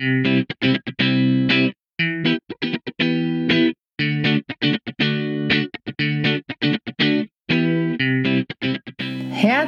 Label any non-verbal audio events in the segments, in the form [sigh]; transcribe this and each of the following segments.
Música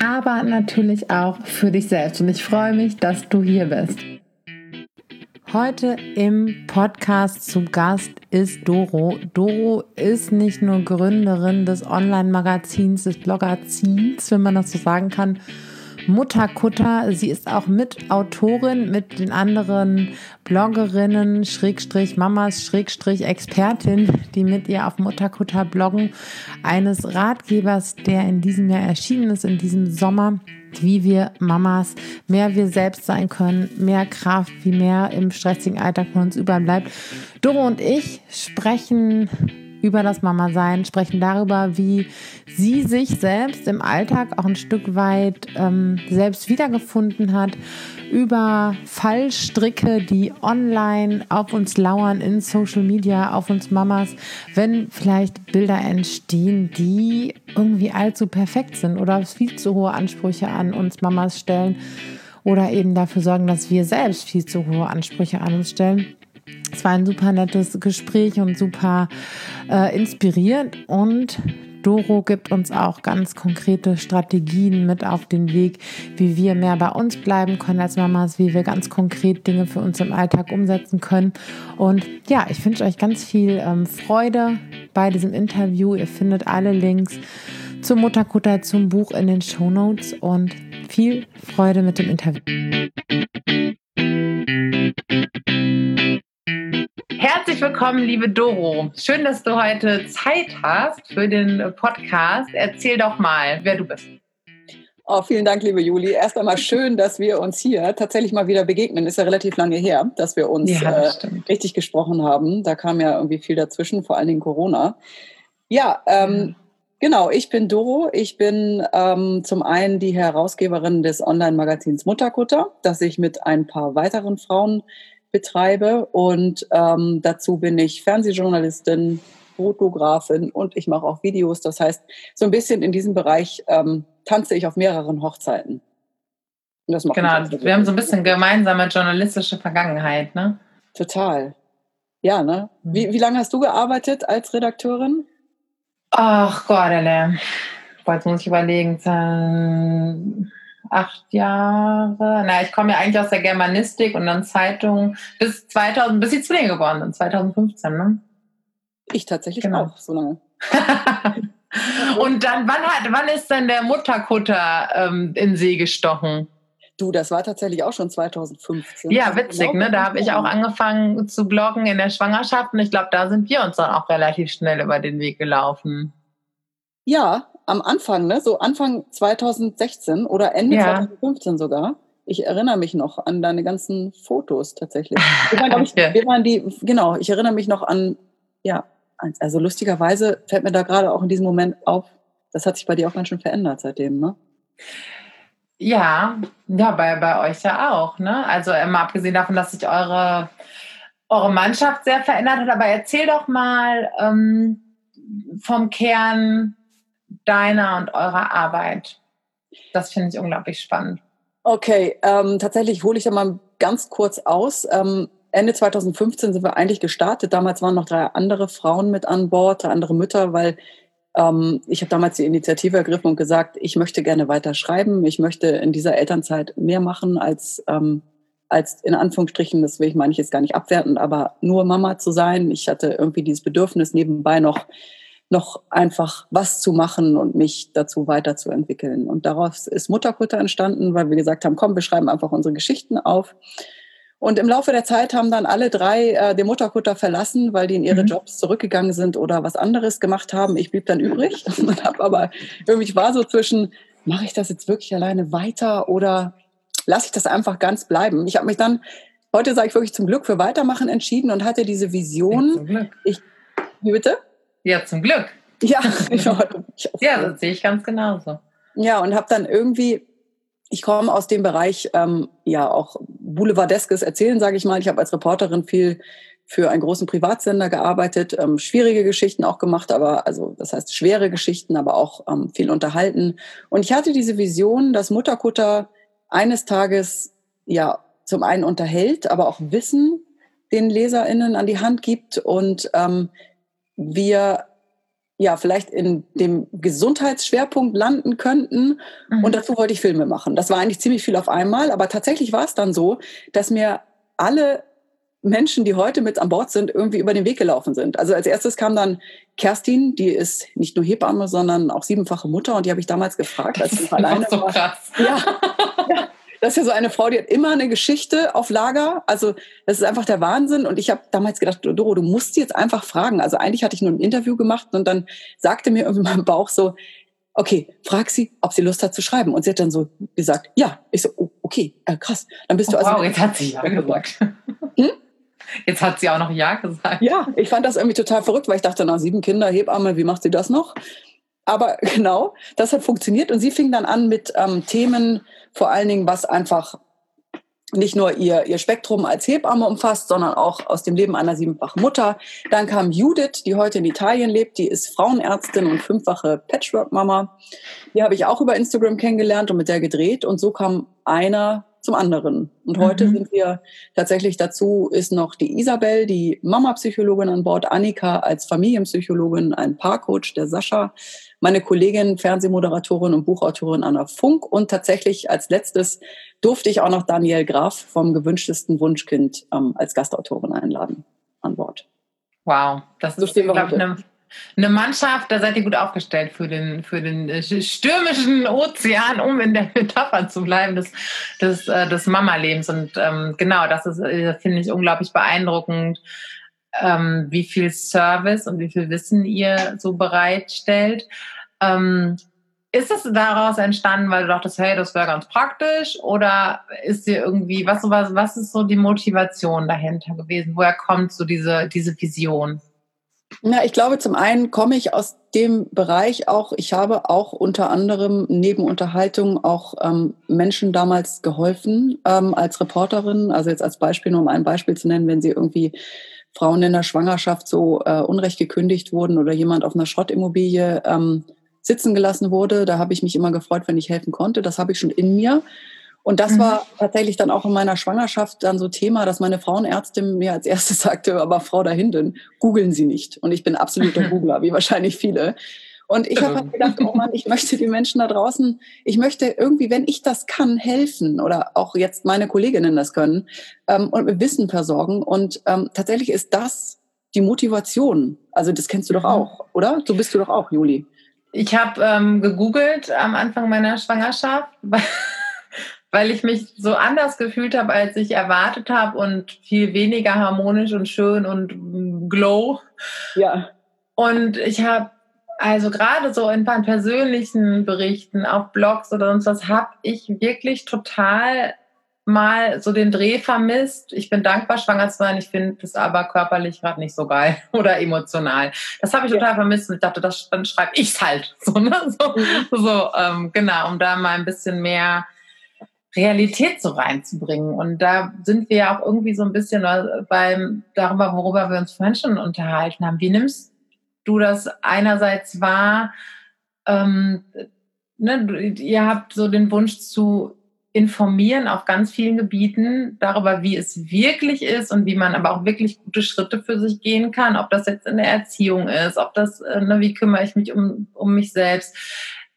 aber natürlich auch für dich selbst. Und ich freue mich, dass du hier bist. Heute im Podcast zu Gast ist Doro. Doro ist nicht nur Gründerin des Online-Magazins, des Bloggerzins, wenn man das so sagen kann, Mutterkutter. Sie ist auch Mitautorin mit den anderen Bloggerinnen, Schrägstrich Mamas, Schrägstrich Expertin, die mit ihr auf Mutterkutter bloggen, eines Ratgebers, der in diesem Jahr erschienen ist, in diesem Sommer wie wir Mamas mehr wir selbst sein können, mehr Kraft, wie mehr im stressigen Alltag von uns überbleibt. Doro und ich sprechen über das Mama-Sein, sprechen darüber, wie sie sich selbst im Alltag auch ein Stück weit ähm, selbst wiedergefunden hat, über Fallstricke, die online auf uns lauern, in Social Media, auf uns Mamas, wenn vielleicht Bilder entstehen, die irgendwie allzu perfekt sind oder viel zu hohe Ansprüche an uns Mamas stellen oder eben dafür sorgen, dass wir selbst viel zu hohe Ansprüche an uns stellen. Es war ein super nettes Gespräch und super äh, inspirierend und Doro gibt uns auch ganz konkrete Strategien mit auf den Weg, wie wir mehr bei uns bleiben können als Mamas, wie wir ganz konkret Dinge für uns im Alltag umsetzen können. Und ja, ich wünsche euch ganz viel ähm, Freude bei diesem Interview. Ihr findet alle Links zum Mutterkutter, zum Buch in den Show Notes und viel Freude mit dem Interview. Herzlich willkommen, liebe Doro. Schön, dass du heute Zeit hast für den Podcast. Erzähl doch mal, wer du bist. Oh, vielen Dank, liebe Juli. Erst einmal schön, dass wir uns hier tatsächlich mal wieder begegnen. Ist ja relativ lange her, dass wir uns ja, äh, richtig gesprochen haben. Da kam ja irgendwie viel dazwischen, vor allen Dingen Corona. Ja, ähm, genau. Ich bin Doro. Ich bin ähm, zum einen die Herausgeberin des Online-Magazins Mutterkutter, das ich mit ein paar weiteren Frauen betreibe. Und ähm, dazu bin ich Fernsehjournalistin, Fotografin und ich mache auch Videos. Das heißt, so ein bisschen in diesem Bereich ähm, tanze ich auf mehreren Hochzeiten. genau, wir haben so ein bisschen gemeinsame journalistische Vergangenheit, ne? Total. Ja, ne? Mhm. Wie, wie lange hast du gearbeitet als Redakteurin? Ach Gott, alle. Jetzt muss ich überlegen acht Jahre. Na, ich komme ja eigentlich aus der Germanistik und dann Zeitung bis 2000, bis die Zwillinge geboren sind, 2015, ne? Ich tatsächlich genau. auch, so lange. [laughs] und dann, wann, hat, wann ist denn der Mutterkutter ähm, in See gestochen? Du, das war tatsächlich auch schon 2015. Ja, witzig, ne? Da habe ich auch angefangen zu bloggen in der Schwangerschaft und ich glaube, da sind wir uns dann auch relativ schnell über den Weg gelaufen. Ja, am Anfang, ne, so Anfang 2016 oder Ende ja. 2015 sogar. Ich erinnere mich noch an deine ganzen Fotos tatsächlich. Wir waren, ich, wir waren die, genau, ich erinnere mich noch an, ja, also lustigerweise fällt mir da gerade auch in diesem Moment auf, das hat sich bei dir auch ganz schön verändert seitdem, ne? Ja, ja, bei, bei euch ja auch, ne? Also immer abgesehen davon, dass sich eure, eure Mannschaft sehr verändert hat, aber erzähl doch mal ähm, vom Kern deiner und eurer Arbeit? Das finde ich unglaublich spannend. Okay, ähm, tatsächlich hole ich da mal ganz kurz aus. Ähm, Ende 2015 sind wir eigentlich gestartet. Damals waren noch drei andere Frauen mit an Bord, drei andere Mütter, weil ähm, ich habe damals die Initiative ergriffen und gesagt, ich möchte gerne weiter schreiben. Ich möchte in dieser Elternzeit mehr machen als ähm, als in Anführungsstrichen, das will ich meine ich jetzt gar nicht abwertend, aber nur Mama zu sein. Ich hatte irgendwie dieses Bedürfnis nebenbei noch noch einfach was zu machen und mich dazu weiterzuentwickeln. Und daraus ist Mutterkutter entstanden, weil wir gesagt haben, komm, wir schreiben einfach unsere Geschichten auf. Und im Laufe der Zeit haben dann alle drei äh, den Mutterkutter verlassen, weil die in ihre mhm. Jobs zurückgegangen sind oder was anderes gemacht haben. Ich blieb dann übrig [laughs] und habe aber irgendwie war so zwischen, mache ich das jetzt wirklich alleine weiter oder lasse ich das einfach ganz bleiben? Ich habe mich dann heute sage ich wirklich zum Glück für Weitermachen entschieden und hatte diese Vision. Ich, wie bitte? Ja, zum Glück. Ja, [laughs] genau. ja, das sehe ich ganz genauso. Ja, und habe dann irgendwie, ich komme aus dem Bereich, ähm, ja, auch Boulevardeskes Erzählen, sage ich mal. Ich habe als Reporterin viel für einen großen Privatsender gearbeitet, ähm, schwierige Geschichten auch gemacht, aber also das heißt schwere Geschichten, aber auch ähm, viel unterhalten. Und ich hatte diese Vision, dass Mutterkutter eines Tages ja zum einen unterhält, aber auch Wissen den LeserInnen an die Hand gibt und ähm, wir ja vielleicht in dem Gesundheitsschwerpunkt landen könnten. Mhm. Und dazu wollte ich Filme machen. Das war eigentlich ziemlich viel auf einmal, aber tatsächlich war es dann so, dass mir alle Menschen, die heute mit an Bord sind, irgendwie über den Weg gelaufen sind. Also als erstes kam dann Kerstin, die ist nicht nur Hebamme, sondern auch siebenfache Mutter und die habe ich damals gefragt, als ich [laughs] alleine so war. Krass. Ja, ja, [laughs] das ist ja so eine Frau, die hat immer eine Geschichte auf Lager. Also das ist einfach der Wahnsinn. Und ich habe damals gedacht, Doro, du musst sie jetzt einfach fragen. Also eigentlich hatte ich nur ein Interview gemacht und dann sagte mir irgendwie mein Bauch so, okay, frag sie, ob sie Lust hat zu schreiben. Und sie hat dann so gesagt, ja. Ich so, oh, okay, äh, krass. Dann bist du oh, also. Wow, jetzt hat sie ja gesagt. Hm? Jetzt hat sie auch noch Ja gesagt. Ja, ich fand das irgendwie total verrückt, weil ich dachte, na, sieben Kinder, Hebamme, wie macht sie das noch? Aber [laughs] genau, das hat funktioniert und sie fing dann an mit ähm, Themen, vor allen Dingen, was einfach nicht nur ihr, ihr Spektrum als Hebamme umfasst, sondern auch aus dem Leben einer siebenfachen Mutter. Dann kam Judith, die heute in Italien lebt, die ist Frauenärztin und fünffache Patchwork-Mama. Die habe ich auch über Instagram kennengelernt und mit der gedreht. Und so kam einer zum anderen. Und heute mhm. sind wir tatsächlich dazu, ist noch die Isabel, die Mama-Psychologin an Bord, Annika als Familienpsychologin, ein Paarcoach, der Sascha, meine Kollegin, Fernsehmoderatorin und Buchautorin Anna Funk und tatsächlich als letztes durfte ich auch noch Daniel Graf vom gewünschtesten Wunschkind ähm, als Gastautorin einladen an Bord. Wow, das so ist, glaube ich, eine, eine, Mannschaft, da seid ihr gut aufgestellt für den, für den äh, stürmischen Ozean, um in der Metapher zu bleiben, des, des, äh, des Mama-Lebens. Und ähm, genau, das ist, äh, finde ich, unglaublich beeindruckend, ähm, wie viel Service und wie viel Wissen ihr so bereitstellt. Ähm, ist es daraus entstanden, weil du dachtest, hey, das wäre ganz praktisch? Oder ist dir irgendwie, was, was, was ist so die Motivation dahinter gewesen? Woher kommt so diese, diese Vision? Na, ich glaube, zum einen komme ich aus dem Bereich auch, ich habe auch unter anderem neben Unterhaltung auch ähm, Menschen damals geholfen ähm, als Reporterin. Also jetzt als Beispiel, nur um ein Beispiel zu nennen, wenn sie irgendwie Frauen in der Schwangerschaft so äh, unrecht gekündigt wurden oder jemand auf einer Schrottimmobilie ähm, sitzen gelassen wurde. Da habe ich mich immer gefreut, wenn ich helfen konnte. Das habe ich schon in mir. Und das mhm. war tatsächlich dann auch in meiner Schwangerschaft dann so Thema, dass meine Frauenärztin mir als erstes [laughs] sagte, aber Frau da hinten, googeln Sie nicht. Und ich bin absoluter [laughs] Googler, wie wahrscheinlich viele. Und ich habe halt gedacht, oh Mann, ich möchte die Menschen da draußen, ich möchte irgendwie, wenn ich das kann, helfen oder auch jetzt meine Kolleginnen das können ähm, und mit Wissen versorgen. Und ähm, tatsächlich ist das die Motivation. Also das kennst du doch mhm. auch, oder? So bist du doch auch, Juli. Ich habe ähm, gegoogelt am Anfang meiner Schwangerschaft, [laughs] weil ich mich so anders gefühlt habe, als ich erwartet habe und viel weniger harmonisch und schön und mm, glow. Ja. Und ich habe also gerade so in persönlichen Berichten auf Blogs oder sonst was habe ich wirklich total mal so den Dreh vermisst. Ich bin dankbar, schwanger zu sein. Ich finde das aber körperlich gerade nicht so geil [laughs] oder emotional. Das habe ich total vermisst und ich dachte, das, dann schreibe ich es halt. [laughs] So, ne? so, mhm. so ähm, genau, um da mal ein bisschen mehr Realität so reinzubringen. Und da sind wir ja auch irgendwie so ein bisschen beim darüber, worüber wir uns vorhin schon unterhalten haben. Wie nimmst du das einerseits wahr? Ähm, ne, ihr habt so den Wunsch zu informieren auf ganz vielen Gebieten darüber, wie es wirklich ist und wie man aber auch wirklich gute Schritte für sich gehen kann, ob das jetzt in der Erziehung ist, ob das, äh, ne, wie kümmere ich mich um, um mich selbst.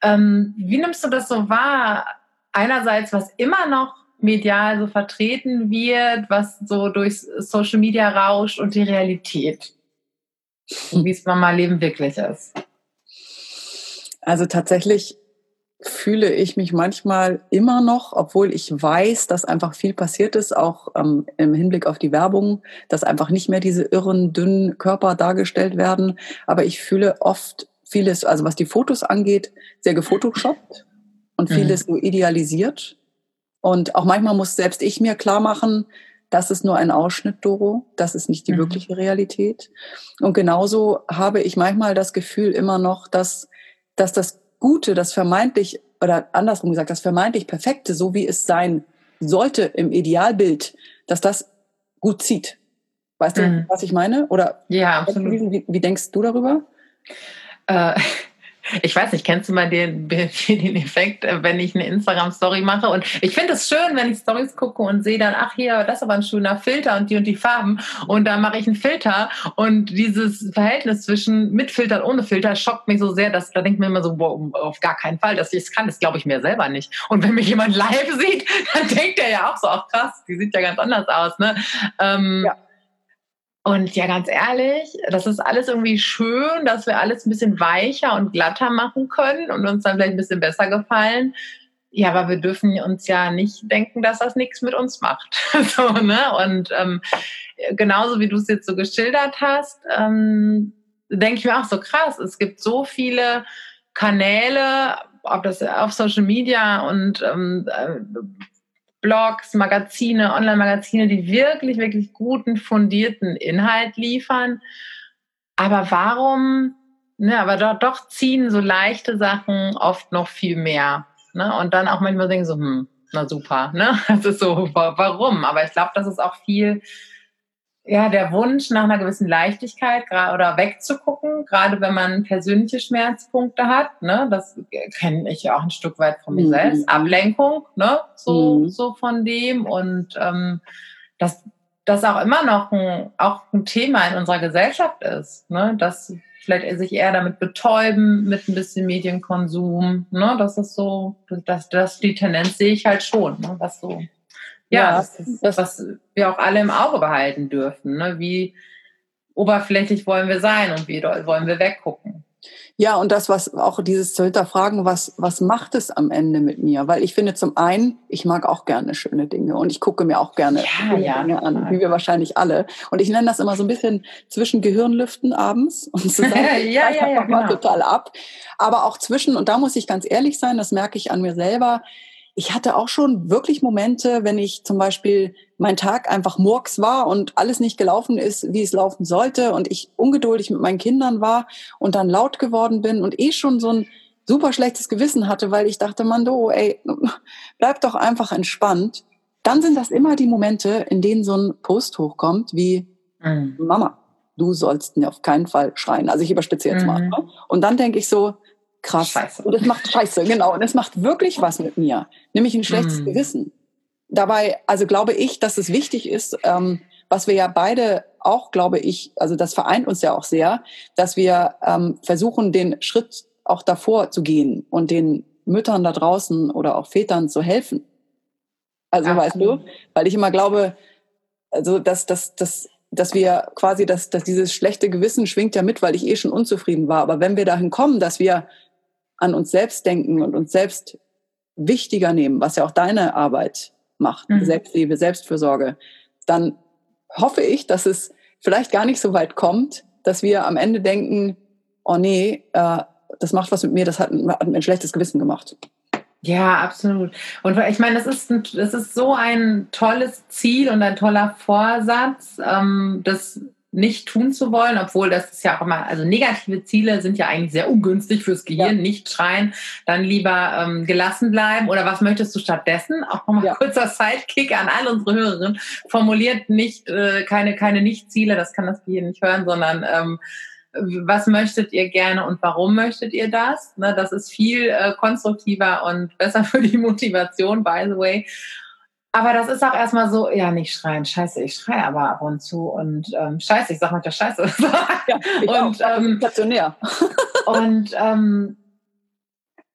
Ähm, wie nimmst du das so wahr? Einerseits, was immer noch medial so vertreten wird, was so durch Social Media rauscht und die Realität. Wie es Mama-Leben wirklich ist. Also tatsächlich fühle ich mich manchmal immer noch, obwohl ich weiß, dass einfach viel passiert ist, auch ähm, im Hinblick auf die Werbung, dass einfach nicht mehr diese irren, dünnen Körper dargestellt werden. Aber ich fühle oft vieles, also was die Fotos angeht, sehr gefotoshoppt und mhm. vieles mhm. so idealisiert. Und auch manchmal muss selbst ich mir klar machen, das ist nur ein Ausschnitt, Doro, das ist nicht die mhm. wirkliche Realität. Und genauso habe ich manchmal das Gefühl immer noch, dass, dass das Gute, das vermeintlich, oder andersrum gesagt, das vermeintlich Perfekte, so wie es sein sollte im Idealbild, dass das gut zieht. Weißt du, mhm. was ich meine? Oder ja, absolut. Wie, wie denkst du darüber? Äh, ich weiß nicht, kennst du mal den, [laughs] den Effekt, äh, wenn ich eine Instagram-Story mache? Und ich finde es schön, wenn ich Stories gucke und sehe dann, ach hier, das ist aber ein schöner Filter und die und die Farben. Und da mache ich einen Filter. Und dieses Verhältnis zwischen mit Filter und ohne Filter schockt mich so sehr, dass da denkt mir immer so, boah, auf gar keinen Fall, dass ich es kann. Das glaube ich mir selber nicht. Und wenn mich jemand [laughs] live sieht, dann denkt er ja auch so, ach krass, die sieht ja ganz anders aus. Ne? Ähm, ja. Und ja, ganz ehrlich, das ist alles irgendwie schön, dass wir alles ein bisschen weicher und glatter machen können und uns dann vielleicht ein bisschen besser gefallen. Ja, aber wir dürfen uns ja nicht denken, dass das nichts mit uns macht. [laughs] so, ne? Und ähm, genauso wie du es jetzt so geschildert hast, ähm, denke ich mir auch so krass. Es gibt so viele Kanäle, ob das auf Social Media und ähm, äh, Blogs, Magazine, Online-Magazine, die wirklich, wirklich guten, fundierten Inhalt liefern. Aber warum, ne, aber doch, doch ziehen so leichte Sachen oft noch viel mehr. Ne? Und dann auch manchmal denken so, hm, na super, ne? [laughs] Das ist so, warum? Aber ich glaube, das ist auch viel ja, der Wunsch nach einer gewissen Leichtigkeit oder wegzugucken, gerade wenn man persönliche Schmerzpunkte hat, ne, das kenne ich ja auch ein Stück weit von mir mhm. selbst, Ablenkung, ne, so, mhm. so von dem und ähm, dass das auch immer noch ein, auch ein Thema in unserer Gesellschaft ist, ne, dass vielleicht sich eher damit betäuben mit ein bisschen Medienkonsum, ne, das ist so, das, das die Tendenz sehe ich halt schon, ne, was so ja, das ist das, was wir auch alle im Auge behalten dürfen. Ne? Wie oberflächlich wollen wir sein und wie wollen wir weggucken? Ja, und das, was auch dieses zu hinterfragen, was, was macht es am Ende mit mir? Weil ich finde zum einen, ich mag auch gerne schöne Dinge und ich gucke mir auch gerne ja, ja, Dinge an, wie wir wahrscheinlich alle. Und ich nenne das immer so ein bisschen zwischen Gehirnlüften abends und [laughs] zu sagen, ja, ja, ja, genau. mal total ab. Aber auch zwischen, und da muss ich ganz ehrlich sein, das merke ich an mir selber, ich hatte auch schon wirklich Momente, wenn ich zum Beispiel mein Tag einfach murks war und alles nicht gelaufen ist, wie es laufen sollte und ich ungeduldig mit meinen Kindern war und dann laut geworden bin und eh schon so ein super schlechtes Gewissen hatte, weil ich dachte, Mando, ey, [laughs] bleib doch einfach entspannt. Dann sind das immer die Momente, in denen so ein Post hochkommt wie mhm. Mama, du sollst mir auf keinen Fall schreien. Also ich überspitze jetzt mhm. mal. Ne? Und dann denke ich so, krass. Scheiße. Und es macht Scheiße, genau. Und es macht wirklich was mit mir, nämlich ein schlechtes mm. Gewissen. Dabei, also glaube ich, dass es wichtig ist, ähm, was wir ja beide auch, glaube ich, also das vereint uns ja auch sehr, dass wir ähm, versuchen, den Schritt auch davor zu gehen und den Müttern da draußen oder auch Vätern zu helfen. Also Absolut. weißt du, weil ich immer glaube, also dass, dass, dass, dass wir quasi, dass, dass dieses schlechte Gewissen schwingt ja mit, weil ich eh schon unzufrieden war. Aber wenn wir dahin kommen, dass wir an uns selbst denken und uns selbst wichtiger nehmen, was ja auch deine Arbeit macht, mhm. Selbstliebe, Selbstfürsorge, dann hoffe ich, dass es vielleicht gar nicht so weit kommt, dass wir am Ende denken, oh nee, äh, das macht was mit mir, das hat, hat mir ein schlechtes Gewissen gemacht. Ja, absolut. Und ich meine, das ist, ein, das ist so ein tolles Ziel und ein toller Vorsatz, ähm, das nicht tun zu wollen, obwohl das ist ja auch immer, also negative Ziele sind ja eigentlich sehr ungünstig fürs Gehirn, ja. nicht schreien, dann lieber ähm, gelassen bleiben oder was möchtest du stattdessen? Auch nochmal ja. kurzer Sidekick an all unsere Hörerinnen, formuliert nicht, äh, keine, keine Nicht-Ziele, das kann das Gehirn nicht hören, sondern ähm, was möchtet ihr gerne und warum möchtet ihr das? Ne, das ist viel äh, konstruktiver und besser für die Motivation, by the way. Aber das ist auch erstmal so, ja, nicht schreien, scheiße, ich schreie aber ab und zu und ähm, scheiße, ich sag mal der Scheiße. [laughs] ja, und, auch, ähm, stationär. [laughs] und ähm,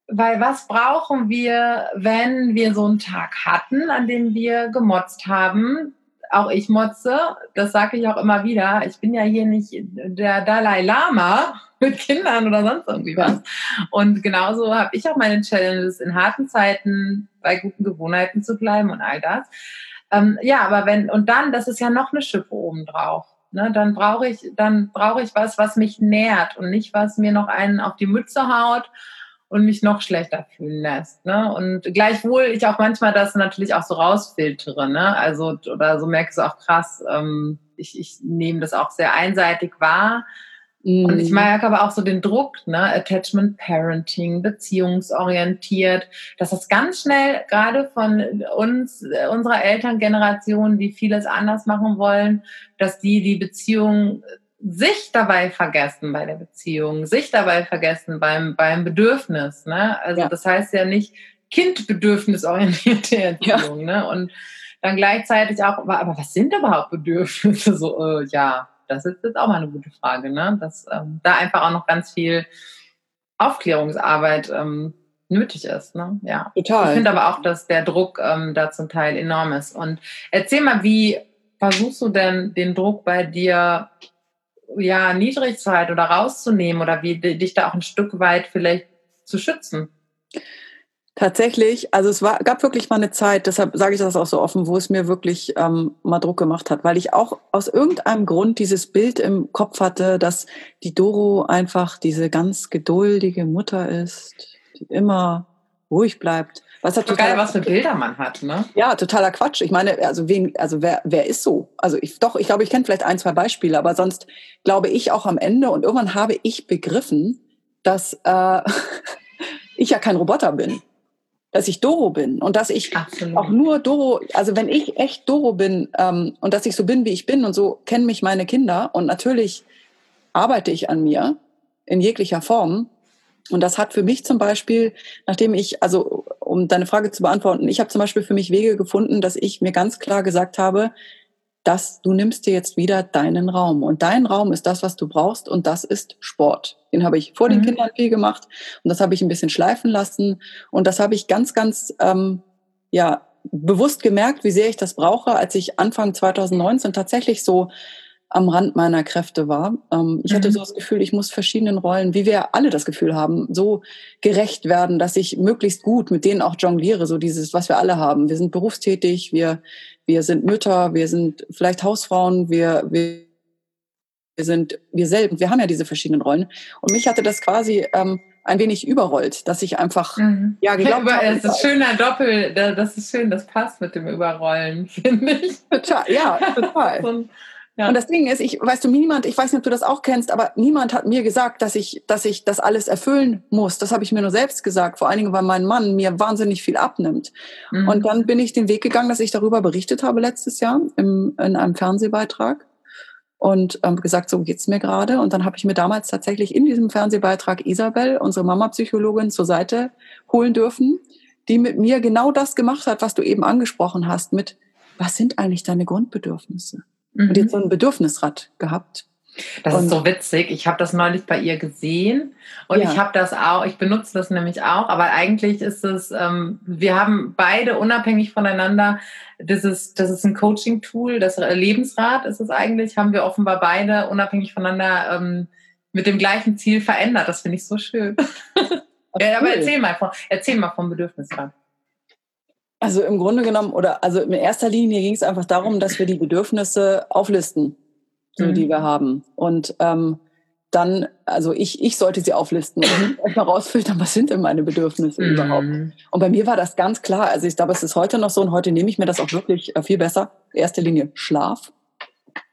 weil was brauchen wir, wenn wir so einen Tag hatten, an dem wir gemotzt haben? Auch ich motze, das sage ich auch immer wieder. Ich bin ja hier nicht der Dalai Lama [laughs] mit Kindern oder sonst irgendwie was. Und genauso habe ich auch meine Challenges in harten Zeiten bei guten Gewohnheiten zu bleiben und all das. Ähm, ja, aber wenn, und dann, das ist ja noch eine Schippe obendrauf. Ne, dann brauche ich, dann brauche ich was, was mich nährt und nicht was mir noch einen auf die Mütze haut und mich noch schlechter fühlen lässt. Ne? Und gleichwohl ich auch manchmal das natürlich auch so rausfiltere. Ne? Also oder so merkst du auch krass, ähm, ich, ich nehme das auch sehr einseitig wahr. Mhm. Und ich mhm. merke aber auch so den Druck, ne? Attachment Parenting, beziehungsorientiert, dass das ganz schnell gerade von uns, unserer Elterngeneration, die vieles anders machen wollen, dass die die Beziehung sich dabei vergessen bei der Beziehung, sich dabei vergessen beim, beim Bedürfnis. Ne? Also ja. das heißt ja nicht kindbedürfnisorientierte [laughs] Erziehung. Ja. Ne? Und dann gleichzeitig auch, aber, aber was sind überhaupt Bedürfnisse? [laughs] So, äh, ja, das ist jetzt auch mal eine gute Frage, ne? Dass ähm, da einfach auch noch ganz viel Aufklärungsarbeit ähm, nötig ist. Ne? Ja. Total. Ich finde aber auch, dass der Druck ähm, da zum Teil enorm ist. Und erzähl mal, wie versuchst du denn den Druck bei dir ja niedrig zu halten oder rauszunehmen oder wie dich da auch ein Stück weit vielleicht zu schützen? Tatsächlich, also es war, gab wirklich mal eine Zeit, deshalb sage ich das auch so offen, wo es mir wirklich ähm, mal Druck gemacht hat, weil ich auch aus irgendeinem Grund dieses Bild im Kopf hatte, dass die Doro einfach diese ganz geduldige Mutter ist, die immer ruhig bleibt. Was hat total, geil, was für Bilder man hat, ne? Ja, totaler Quatsch. Ich meine, also wen, also wer, wer ist so? Also ich doch, ich glaube, ich kenne vielleicht ein, zwei Beispiele, aber sonst glaube ich auch am Ende und irgendwann habe ich begriffen, dass äh, [laughs] ich ja kein Roboter bin dass ich Doro bin und dass ich Absolut. auch nur Doro, also wenn ich echt Doro bin ähm, und dass ich so bin, wie ich bin und so kennen mich meine Kinder und natürlich arbeite ich an mir in jeglicher Form. Und das hat für mich zum Beispiel, nachdem ich, also um deine Frage zu beantworten, ich habe zum Beispiel für mich Wege gefunden, dass ich mir ganz klar gesagt habe, dass du nimmst dir jetzt wieder deinen Raum. Und dein Raum ist das, was du brauchst, und das ist Sport. Den habe ich vor mhm. den Kindern viel gemacht und das habe ich ein bisschen schleifen lassen. Und das habe ich ganz, ganz ähm, ja, bewusst gemerkt, wie sehr ich das brauche, als ich Anfang 2019 tatsächlich so am Rand meiner Kräfte war. Ähm, ich mhm. hatte so das Gefühl, ich muss verschiedenen Rollen, wie wir alle das Gefühl haben, so gerecht werden, dass ich möglichst gut mit denen auch jongliere, so dieses, was wir alle haben. Wir sind berufstätig, wir wir sind Mütter, wir sind vielleicht Hausfrauen, wir, wir, wir sind wir selbst. Wir haben ja diese verschiedenen Rollen. Und mich hatte das quasi ähm, ein wenig überrollt, dass ich einfach mhm. ja geglaubt ja, habe. Das ist schöner Doppel, das ist schön, das passt mit dem Überrollen, [laughs] finde ich. Total, ja, total. so ja. Und das Ding ist, ich weißt du, niemand, ich weiß nicht, ob du das auch kennst, aber niemand hat mir gesagt, dass ich, dass ich das alles erfüllen muss. Das habe ich mir nur selbst gesagt, vor allen Dingen, weil mein Mann mir wahnsinnig viel abnimmt. Mhm. Und dann bin ich den Weg gegangen, dass ich darüber berichtet habe letztes Jahr im, in einem Fernsehbeitrag und ähm, gesagt, so geht's mir gerade. Und dann habe ich mir damals tatsächlich in diesem Fernsehbeitrag Isabel, unsere Mama-Psychologin, zur Seite holen dürfen, die mit mir genau das gemacht hat, was du eben angesprochen hast, mit was sind eigentlich deine Grundbedürfnisse? Mhm. und jetzt so ein Bedürfnisrad gehabt. Das und ist so witzig. Ich habe das neulich bei ihr gesehen und ja. ich habe das auch, ich benutze das nämlich auch, aber eigentlich ist es, ähm, wir haben beide unabhängig voneinander, das ist, das ist ein Coaching-Tool, das Lebensrad ist es eigentlich, haben wir offenbar beide unabhängig voneinander ähm, mit dem gleichen Ziel verändert. Das finde ich so schön. [laughs] ja, aber erzähl mal, von, erzähl mal vom Bedürfnisrad. Also im Grunde genommen, oder also in erster Linie ging es einfach darum, dass wir die Bedürfnisse auflisten, so mhm. die wir haben. Und ähm, dann, also ich, ich sollte sie auflisten und erstmal rausfiltern, was sind denn meine Bedürfnisse mhm. überhaupt. Und bei mir war das ganz klar. Also ich glaube, es ist heute noch so und heute nehme ich mir das auch wirklich äh, viel besser. Erste Linie Schlaf.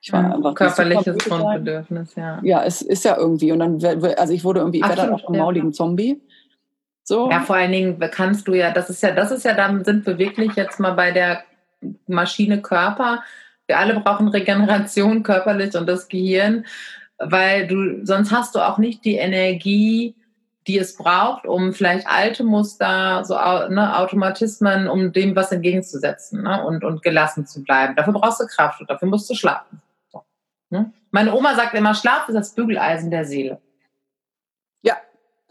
Ich war mhm. einfach körperliches Grundbedürfnis, ja. Ja, es ist ja irgendwie. Und dann, also ich wurde irgendwie, ich werde dann auch ein mauligen Zombie. So. Ja, vor allen Dingen kannst du ja, das ist ja, das ist ja, dann sind wir wirklich jetzt mal bei der Maschine Körper. Wir alle brauchen Regeneration [laughs] körperlich und das Gehirn, weil du, sonst hast du auch nicht die Energie, die es braucht, um vielleicht alte Muster, so ne, Automatismen, um dem was entgegenzusetzen ne, und, und gelassen zu bleiben. Dafür brauchst du Kraft und dafür musst du schlafen. So, ne? Meine Oma sagt immer, Schlaf ist das Bügeleisen der Seele.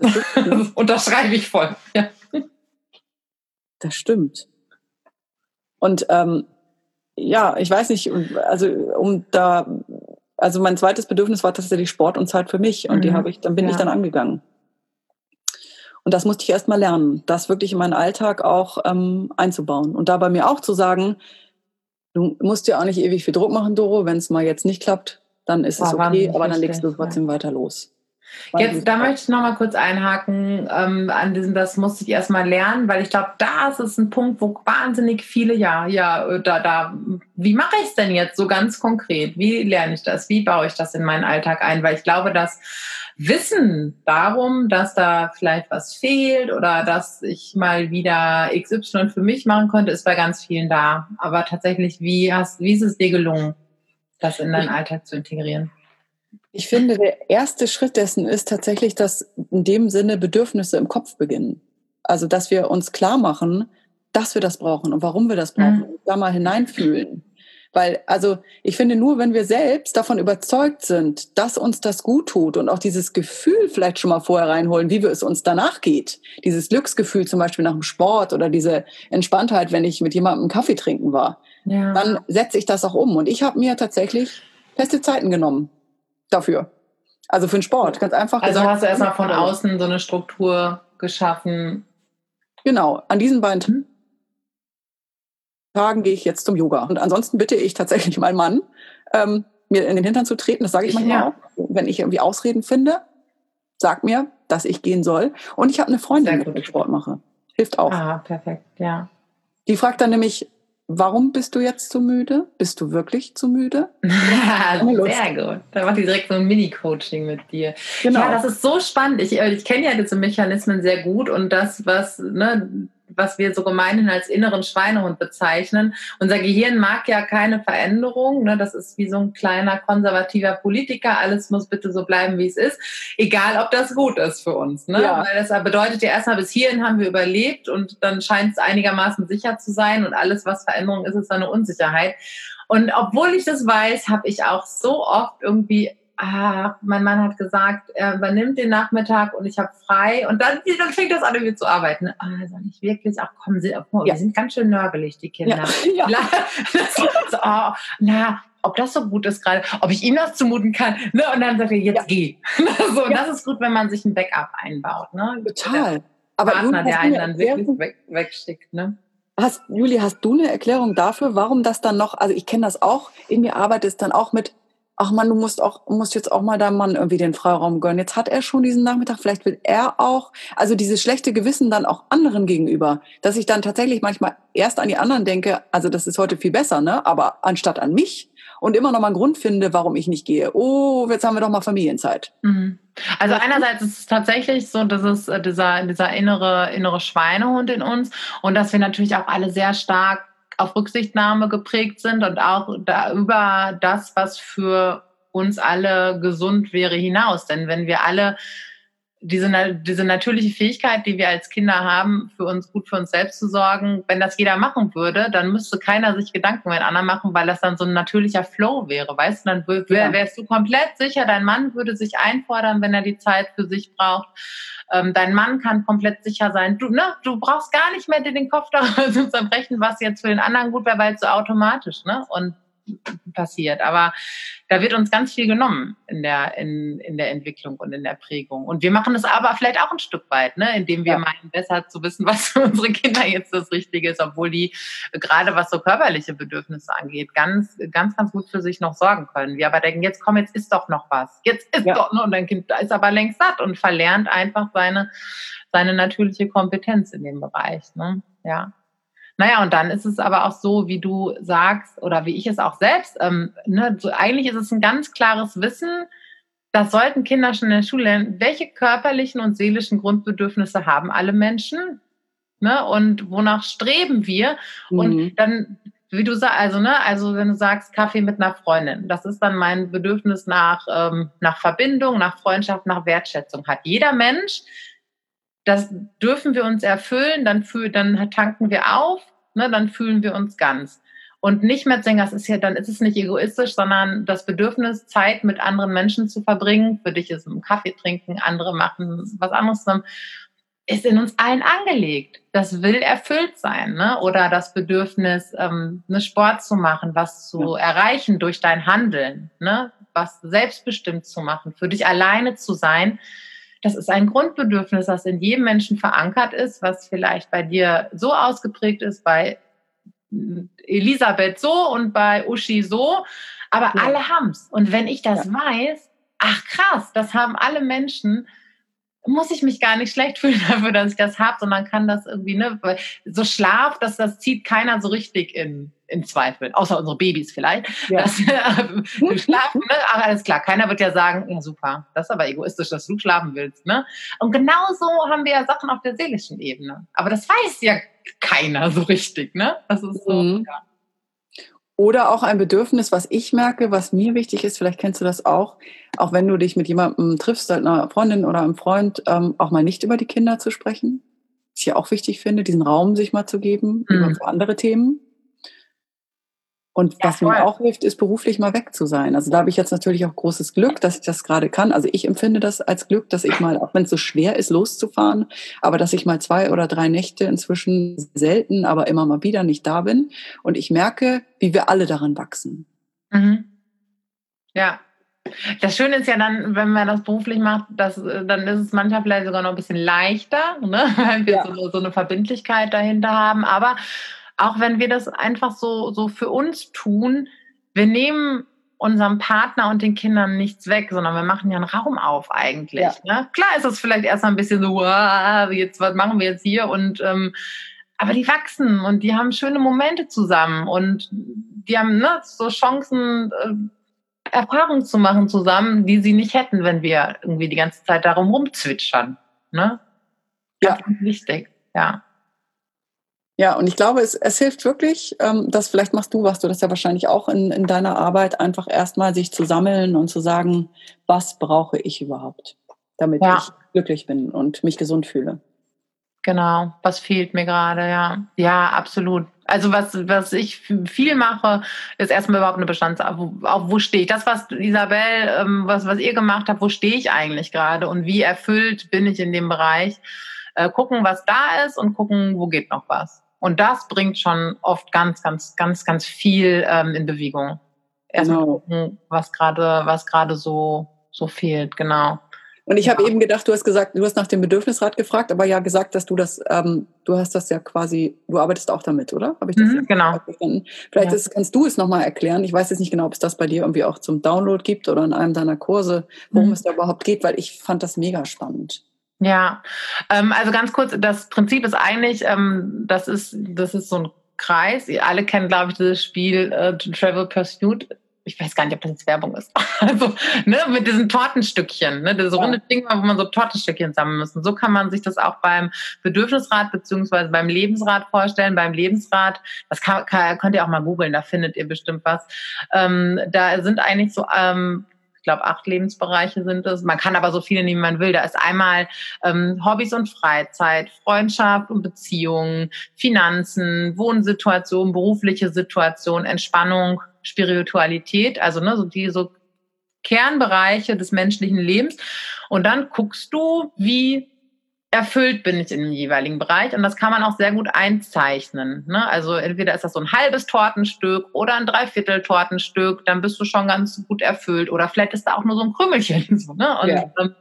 [laughs] Unterschreibe ich voll. Ja. Das stimmt. Und ähm, ja, ich weiß nicht, also um da, also mein zweites Bedürfnis war tatsächlich Sport und Zeit für mich und mhm. die habe ich, dann bin ja. ich dann angegangen. Und das musste ich erst mal lernen, das wirklich in meinen Alltag auch ähm, einzubauen und da bei mir auch zu sagen, du musst dir auch nicht ewig viel Druck machen, Doro, wenn es mal jetzt nicht klappt, dann ist es okay, aber dann legst du trotzdem ja. weiter los. Jetzt, da möchte ich noch mal kurz einhaken ähm, an diesem, das musste ich erst mal lernen, weil ich glaube, da ist es ein Punkt, wo wahnsinnig viele, ja, ja, da, da, wie mache ich es denn jetzt so ganz konkret? Wie lerne ich das? Wie baue ich das in meinen Alltag ein? Weil ich glaube, dass Wissen darum, dass da vielleicht was fehlt oder dass ich mal wieder XY für mich machen konnte, ist bei ganz vielen da. Aber tatsächlich, wie hast, wie ist es dir gelungen, das in deinen Alltag zu integrieren? Ich finde, der erste Schritt dessen ist tatsächlich, dass in dem Sinne Bedürfnisse im Kopf beginnen. Also, dass wir uns klar machen, dass wir das brauchen und warum wir das brauchen, mhm. da mal hineinfühlen. Weil, also, ich finde, nur wenn wir selbst davon überzeugt sind, dass uns das gut tut und auch dieses Gefühl vielleicht schon mal vorher reinholen, wie wir es uns danach geht. Dieses Glücksgefühl zum Beispiel nach dem Sport oder diese Entspanntheit, wenn ich mit jemandem Kaffee trinken war. Ja. Dann setze ich das auch um. Und ich habe mir tatsächlich feste Zeiten genommen dafür. Also für den Sport, ganz einfach. Also gesagt, hast du erstmal von außen so eine Struktur geschaffen. Genau, an diesen beiden Tagen gehe ich jetzt zum Yoga. Und ansonsten bitte ich tatsächlich meinen Mann, ähm, mir in den Hintern zu treten. Das sage ich manchmal ja. auch. Wenn ich irgendwie Ausreden finde, sag mir, dass ich gehen soll. Und ich habe eine Freundin, ich Sport mache. Hilft auch. Ah, perfekt, ja. Die fragt dann nämlich, Warum bist du jetzt zu müde? Bist du wirklich zu müde? [laughs] Sehr gut. Da macht die direkt so ein Mini-Coaching mit dir. Genau. Ja, das ist so spannend. Ich, äh, ich kenne ja diese Mechanismen sehr gut und das, was, ne, was wir so gemeinhin als inneren Schweinehund bezeichnen. Unser Gehirn mag ja keine Veränderung. Ne? Das ist wie so ein kleiner konservativer Politiker. Alles muss bitte so bleiben, wie es ist. Egal, ob das gut ist für uns. Ne? Ja. Weil das bedeutet ja erstmal, bis hierhin haben wir überlebt und dann scheint es einigermaßen sicher zu sein und alles, was Veränderung ist, ist eine Unsicherheit. Und obwohl ich das weiß, habe ich auch so oft irgendwie ah, mein Mann hat gesagt, er übernimmt den Nachmittag und ich habe frei. Und dann, dann fängt das an, irgendwie zu arbeiten. Ah, sag ich wirklich, ach komm, sie, oh, ja. die sind ganz schön nörgelig, die Kinder. Ja. [laughs] Ja. so, oh, na, ob das so gut ist gerade, ob ich ihm das zumuten kann. Ne? Und dann sagt er, jetzt ja. geh. [laughs] so, und das ist gut, wenn man sich ein Backup einbaut. Ne? Total. Aber Partner, der einen dann wirklich weg, wegschickt. Ne? Hast, Juli, hast du eine Erklärung dafür, warum das dann noch, also ich kenne das auch, in mir arbeitet es dann auch mit, ach man, du musst auch, musst jetzt auch mal deinem Mann irgendwie den Freiraum gönnen. Jetzt hat er schon diesen Nachmittag, vielleicht will er auch, also dieses schlechte Gewissen dann auch anderen gegenüber, dass ich dann tatsächlich manchmal erst an die anderen denke, also das ist heute viel besser, ne, aber anstatt an mich und immer noch mal einen Grund finde, warum ich nicht gehe. Oh, jetzt haben wir doch mal Familienzeit. Mhm. Also einerseits ist es tatsächlich so, dass es äh, dieser, dieser innere, innere Schweinehund in uns und dass wir natürlich auch alle sehr stark auf Rücksichtnahme geprägt sind und auch da über das, was für uns alle gesund wäre, hinaus. Denn wenn wir alle diese, diese natürliche Fähigkeit, die wir als Kinder haben, für uns gut für uns selbst zu sorgen, wenn das jeder machen würde, dann müsste keiner sich Gedanken mit anderen machen, weil das dann so ein natürlicher Flow wäre, weißt du? Dann wär, wärst du komplett sicher, dein Mann würde sich einfordern, wenn er die Zeit für sich braucht. Ähm, dein Mann kann komplett sicher sein. Du, ne, du brauchst gar nicht mehr dir den Kopf [laughs] darüber zu zerbrechen, was jetzt für den anderen gut wäre, weil es so automatisch, ne? Und passiert. Aber da wird uns ganz viel genommen in der, in, in der Entwicklung und in der Prägung. Und wir machen es aber vielleicht auch ein Stück weit, ne? indem wir ja. meinen, besser zu wissen, [laughs] was für unsere Kinder jetzt das Richtige ist, obwohl die gerade was so körperliche Bedürfnisse angeht, ganz, ganz, ganz gut für sich noch sorgen können. Wir aber denken, jetzt komm, jetzt ist doch noch was. Jetzt ist ja. doch, ne? und dein Kind ist aber längst satt und verlernt einfach seine, seine natürliche Kompetenz in dem Bereich. Ne? Ja. Naja, und dann ist es aber auch so, wie du sagst, oder wie ich es auch selbst, ähm, ne, so eigentlich ist es ein ganz klares Wissen, das sollten Kinder schon in der Schule lernen, welche körperlichen und seelischen Grundbedürfnisse haben alle Menschen ne, und wonach streben wir. Mhm. Und dann, wie du sagst, also, ne, also wenn du sagst, Kaffee mit einer Freundin, das ist dann mein Bedürfnis nach, ähm, nach Verbindung, nach Freundschaft, nach Wertschätzung. Hat jeder Mensch, das dürfen wir uns erfüllen, dann, fühl, dann tanken wir auf, ne, dann fühlen wir uns ganz. Und nicht mehr denken, das ist ja, dann ist es nicht egoistisch, sondern das Bedürfnis, Zeit mit anderen Menschen zu verbringen. Für dich ist es ein Kaffee trinken, andere machen was anderes zusammen ist in uns allen angelegt. Das will erfüllt sein, ne? Oder das Bedürfnis, ähm, eine Sport zu machen, was zu ja. erreichen durch dein Handeln, ne? Was selbstbestimmt zu machen, für dich alleine zu sein das ist ein Grundbedürfnis, das in jedem Menschen verankert ist, was vielleicht bei dir so ausgeprägt ist, bei Elisabeth so und bei Uschi so, aber ja. alle haben's. Und wenn ich das ja. weiß, ach krass, das haben alle Menschen muss ich mich gar nicht schlecht [laughs] fühlen dafür, dass ich das habe, sondern kann das irgendwie, ne, so Schlaf, dass das zieht keiner so richtig in, in Zweifel, außer unsere Babys vielleicht. Ja. Dass, äh, schlafen, ne? Ach, alles klar, keiner wird ja sagen, ja super, das ist aber egoistisch, dass du schlafen willst. Ne? Und genauso haben wir ja Sachen auf der seelischen Ebene. Aber das weiß ja keiner so richtig, ne? Das ist so, mhm. ja. Oder auch ein Bedürfnis, was ich merke, was mir wichtig ist, vielleicht kennst du das auch, auch wenn du dich mit jemandem triffst, einer Freundin oder einem Freund, ähm, auch mal nicht über die Kinder zu sprechen. Was ich ja auch wichtig finde, diesen Raum sich mal zu geben mhm. über andere Themen. Und ja, was voll. mir auch hilft, ist beruflich mal weg zu sein. Also da habe ich jetzt natürlich auch großes Glück, dass ich das gerade kann. Also ich empfinde das als Glück, dass ich mal, auch wenn es so schwer ist, loszufahren, aber dass ich mal zwei oder drei Nächte inzwischen selten, aber immer mal wieder nicht da bin. Und ich merke, wie wir alle daran wachsen. Mhm. Ja. Das Schöne ist ja dann, wenn man das beruflich macht, dass, dann ist es manchmal vielleicht sogar noch ein bisschen leichter, ne? [laughs] weil wir ja. so, so eine Verbindlichkeit dahinter haben. Aber auch wenn wir das einfach so, so für uns tun, wir nehmen unserem Partner und den Kindern nichts weg, sondern wir machen ja einen Raum auf eigentlich. Ja. Ne? Klar ist es vielleicht erstmal ein bisschen so, jetzt was machen wir jetzt hier und ähm, aber die wachsen und die haben schöne Momente zusammen und die haben ne, so Chancen, äh, Erfahrungen zu machen zusammen, die sie nicht hätten, wenn wir irgendwie die ganze Zeit darum rumzwitschern. Ne? Ja. wichtig, ja. Ja, und ich glaube, es, es hilft wirklich, ähm, dass vielleicht machst du was, du das ja wahrscheinlich auch in, in deiner Arbeit, einfach erstmal sich zu sammeln und zu sagen, was brauche ich überhaupt, damit ja. ich glücklich bin und mich gesund fühle. Genau, was fehlt mir gerade, ja. Ja, absolut. Also was, was ich viel mache, ist erstmal überhaupt eine Bestandsarbeit. Auch wo stehe ich? Das, was Isabel, ähm, was, was ihr gemacht habt, wo stehe ich eigentlich gerade und wie erfüllt bin ich in dem Bereich? Äh, gucken, was da ist und gucken, wo geht noch was. Und das bringt schon oft ganz, ganz, ganz, ganz viel ähm, in Bewegung. Erstmal genau. gucken, was gerade, was gerade so, so fehlt, genau. Und ich ja. habe eben gedacht, du hast gesagt, du hast nach dem Bedürfnisrat gefragt, aber ja gesagt, dass du das, ähm, du hast das ja quasi, du arbeitest auch damit, oder? Habe ich das mhm, genau. verstanden? Vielleicht ja. ist, kannst du es nochmal erklären. Ich weiß jetzt nicht genau, ob es das bei dir irgendwie auch zum Download gibt oder in einem deiner Kurse, worum mhm. es da überhaupt geht, weil ich fand das mega spannend. Ja, ähm, also ganz kurz, das Prinzip ist eigentlich, ähm, das ist, das ist so ein Kreis. Ihr alle kennen, glaube ich, dieses Spiel äh, Travel Pursuit. Ich weiß gar nicht, ob das jetzt Werbung ist. [laughs] Also, ne, mit diesen Tortenstückchen, ne, diese ja. runde Ding, wo man so Tortenstückchen sammeln muss. Und so kann man sich das auch beim Bedürfnisrat beziehungsweise beim Lebensrat vorstellen. Beim Lebensrat, das kann, kann, könnt ihr auch mal googeln, da findet ihr bestimmt was. Ähm, da sind eigentlich so ähm, ich glaube, acht Lebensbereiche sind es. Man kann aber so viele nehmen, man will. Da ist einmal ähm, Hobbys und Freizeit, Freundschaft und Beziehungen, Finanzen, Wohnsituation, berufliche Situation, Entspannung, Spiritualität, also ne, so die so Kernbereiche des menschlichen Lebens. Und dann guckst du, wie erfüllt bin ich in dem jeweiligen Bereich und das kann man auch sehr gut einzeichnen. Ne? Also entweder ist das so ein halbes Tortenstück oder ein Dreiviertel Tortenstück, dann bist du schon ganz gut erfüllt oder vielleicht ist da auch nur so ein Krümelchen. [laughs] So, ne? Und ja. ähm,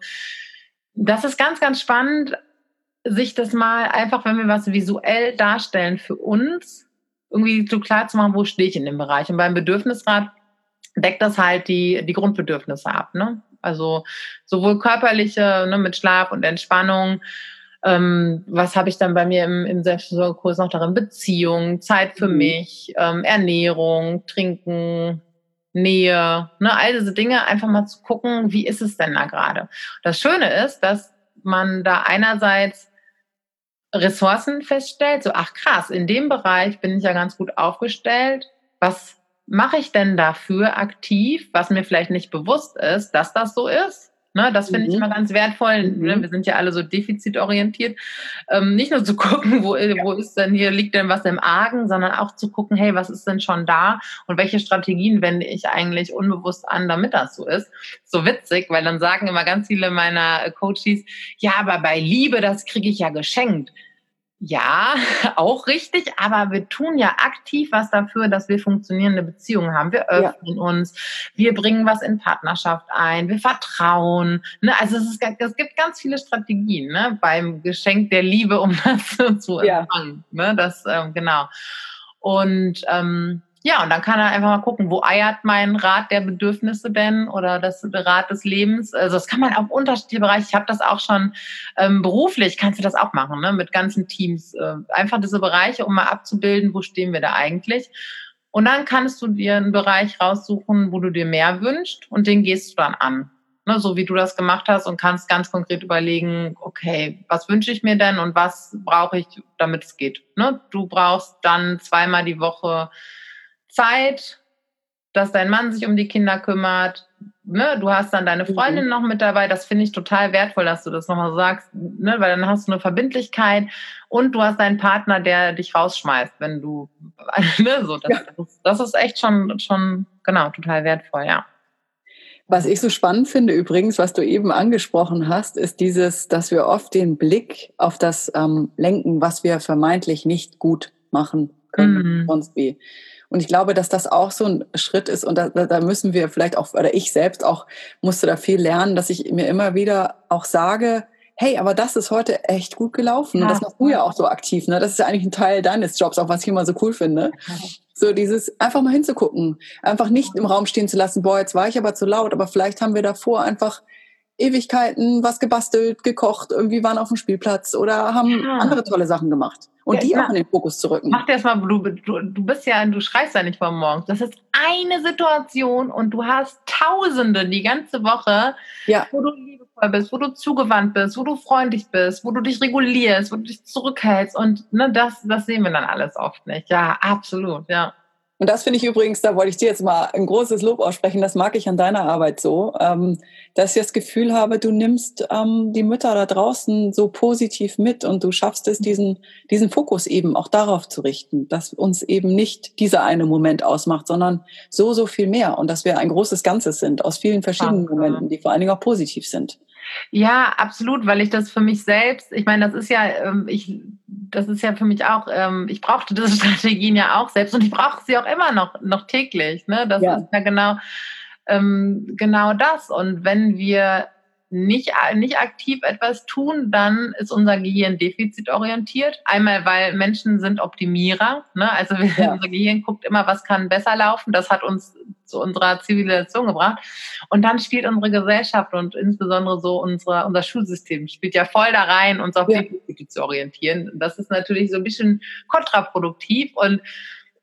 das ist ganz, ganz spannend, sich das mal einfach, wenn wir was visuell darstellen für uns, irgendwie so klar zu machen, wo stehe ich in dem Bereich. Und beim Bedürfnisrat deckt das halt die, die Grundbedürfnisse ab. Ne? Also sowohl körperliche ne, mit Schlaf und Entspannung. Ähm, was habe ich dann bei mir im, im Selbstversorgekurs noch darin? Beziehung, Zeit für mhm. mich, ähm, Ernährung, Trinken, Nähe, ne, all diese Dinge, einfach mal zu gucken, wie ist es denn da gerade. Das Schöne ist, dass man da einerseits Ressourcen feststellt, so, ach krass, in dem Bereich bin ich ja ganz gut aufgestellt. Was mache ich denn dafür aktiv, was mir vielleicht nicht bewusst ist, dass das so ist? Ne, das finde mhm. ich immer ganz wertvoll. Ne? Mhm. Wir sind ja alle so defizitorientiert. Ähm, nicht nur zu [laughs] gucken, wo, ja. wo ist denn hier, liegt denn was im Argen, sondern auch zu gucken, hey, was ist denn schon da und welche Strategien wende ich eigentlich unbewusst an, damit das so ist. So witzig, weil dann sagen immer ganz viele meiner Coaches, ja, aber bei Liebe, das kriege ich ja geschenkt. Ja, [laughs] auch richtig, aber wir tun ja aktiv was dafür, dass wir funktionierende Beziehungen haben. Wir öffnen ja. uns, wir bringen was in Partnerschaft ein, wir vertrauen. Ne? Also es, ist, es gibt ganz viele Strategien ne? beim Geschenk der Liebe, um [laughs] das zu empfangen. Ja. Ne? Das, ähm, genau. Und ähm, ja, und dann kann er einfach mal gucken, wo eiert mein Rat der Bedürfnisse denn oder das Rat des Lebens. Also das kann man auf unterschiedliche Bereiche. Ich habe das auch schon ähm, beruflich, kannst du das auch machen, ne? mit ganzen Teams. Äh, einfach diese Bereiche, um mal abzubilden, wo stehen wir da eigentlich. Und dann kannst du dir einen Bereich raussuchen, wo du dir mehr wünschst und den gehst du dann an. Ne, so wie du das gemacht hast und kannst ganz konkret überlegen, okay, was wünsche ich mir denn und was brauche ich, damit es geht. Ne? Du brauchst dann zweimal die Woche Zeit, dass dein Mann sich um die Kinder kümmert. Ne? Du hast dann deine Freundin mhm. noch mit dabei. Das finde ich total wertvoll, dass du das nochmal sagst, ne? weil dann hast du eine Verbindlichkeit und du hast deinen Partner, der dich rausschmeißt, wenn du, [laughs] ne? so, das, ja. das, das ist echt schon, schon, genau, total wertvoll, ja. Was ich so spannend finde übrigens, was du eben angesprochen hast, ist dieses, dass wir oft den Blick auf das ähm, lenken, was wir vermeintlich nicht gut machen können, mhm. sonst wie. Und ich glaube, dass das auch so ein Schritt ist und da, da müssen wir vielleicht auch, oder ich selbst auch musste da viel lernen, dass ich mir immer wieder auch sage, hey, aber das ist heute echt gut gelaufen. Ja. Und das machst du ja auch so aktiv. Ne? Das ist ja eigentlich ein Teil deines Jobs, auch was ich immer so cool finde. So dieses einfach mal hinzugucken, einfach nicht im Raum stehen zu lassen, boah, jetzt war ich aber zu laut, aber vielleicht haben wir davor einfach Ewigkeiten was gebastelt, gekocht, irgendwie waren auf dem Spielplatz oder haben ja. andere tolle Sachen gemacht. Und ja, die auch in den Fokus zu rücken. Mach dir erstmal, du, du, du bist ja, du schreist ja nicht von morgens. Das ist eine Situation und du hast Tausende die ganze Woche, ja. wo du liebevoll bist, wo du zugewandt bist, wo du freundlich bist, wo du dich regulierst, wo du dich zurückhältst. Und ne, das, das sehen wir dann alles oft nicht. Ja, absolut, ja. Und das finde ich übrigens, da wollte ich dir jetzt mal ein großes Lob aussprechen, das mag ich an deiner Arbeit so, ähm, dass ich das Gefühl habe, du nimmst ähm, die Mütter da draußen so positiv mit und du schaffst es, diesen, diesen Fokus eben auch darauf zu richten, dass uns eben nicht dieser eine Moment ausmacht, sondern so, so viel mehr und dass wir ein großes Ganzes sind aus vielen verschiedenen. Momenten, die vor allen Dingen auch positiv sind. Ja, absolut, weil ich das für mich selbst, ich meine, das ist ja, ähm, ich, das ist ja für mich auch, ähm, ich brauchte diese [laughs] Strategien ja auch selbst und ich brauche sie auch immer noch, noch täglich. Ne? Das ja. ist ja genau, ähm, genau das. Und wenn wir nicht, nicht aktiv etwas tun, dann ist unser Gehirn defizitorientiert. Einmal, weil Menschen sind Optimierer. Ne? Also ja. unser Gehirn guckt immer, was kann besser laufen. Das hat uns zu unserer Zivilisation gebracht. Und dann spielt unsere Gesellschaft und insbesondere so unsere, unser Schulsystem spielt ja voll da rein, uns auf ja. Defizite zu orientieren. Das ist natürlich so ein bisschen kontraproduktiv und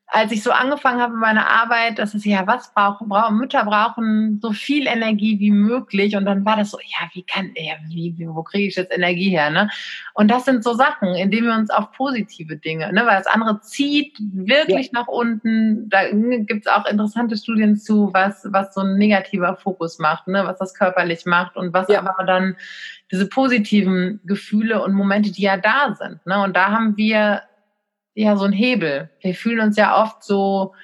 als ich so angefangen habe mit meiner Arbeit, das ist ja, was brauchen, brauchen Mütter brauchen so viel Energie wie möglich. Und dann war das so, ja, wie kann, ja, wie, wo kriege ich jetzt Energie her? Ne? Und das sind so Sachen, indem wir uns auf positive Dinge, ne, weil das andere zieht wirklich ja. nach unten. Da gibt's auch interessante Studien zu, was, was so ein negativer Fokus macht, ne, was das körperlich macht und was ja. aber dann diese positiven Gefühle und Momente, die ja da sind. Ne? Und da haben wir ja so ein Hebel. Wir fühlen uns ja oft so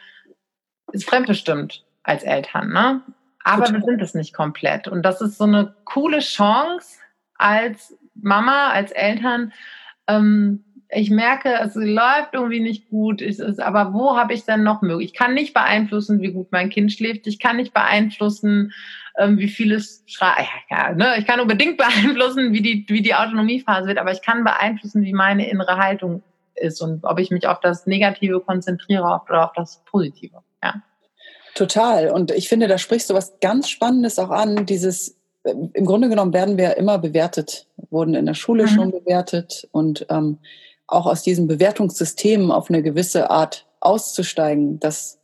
ist fremdbestimmt als Eltern, ne? Aber Total. wir sind es nicht komplett. Und das ist so eine coole Chance als Mama, als Eltern. Ähm, ich merke, es läuft irgendwie nicht gut, es ist, aber wo habe ich denn noch möglich? Ich kann nicht beeinflussen, wie gut mein Kind schläft. Ich kann nicht beeinflussen, ähm, wie viel es schreit. Ja, ne? Ich kann unbedingt [laughs] beeinflussen, wie die, wie die Autonomiephase wird, aber ich kann beeinflussen, wie meine innere Haltung ist und ob ich mich auf das Negative konzentriere oder auf das Positive. Ja. Total. Und ich finde, da sprichst du was ganz Spannendes auch an. Dieses, äh, im Grunde genommen werden wir immer bewertet, wurden in der Schule mhm. schon bewertet und ähm, auch aus diesem Bewertungssystem auf eine gewisse Art auszusteigen, das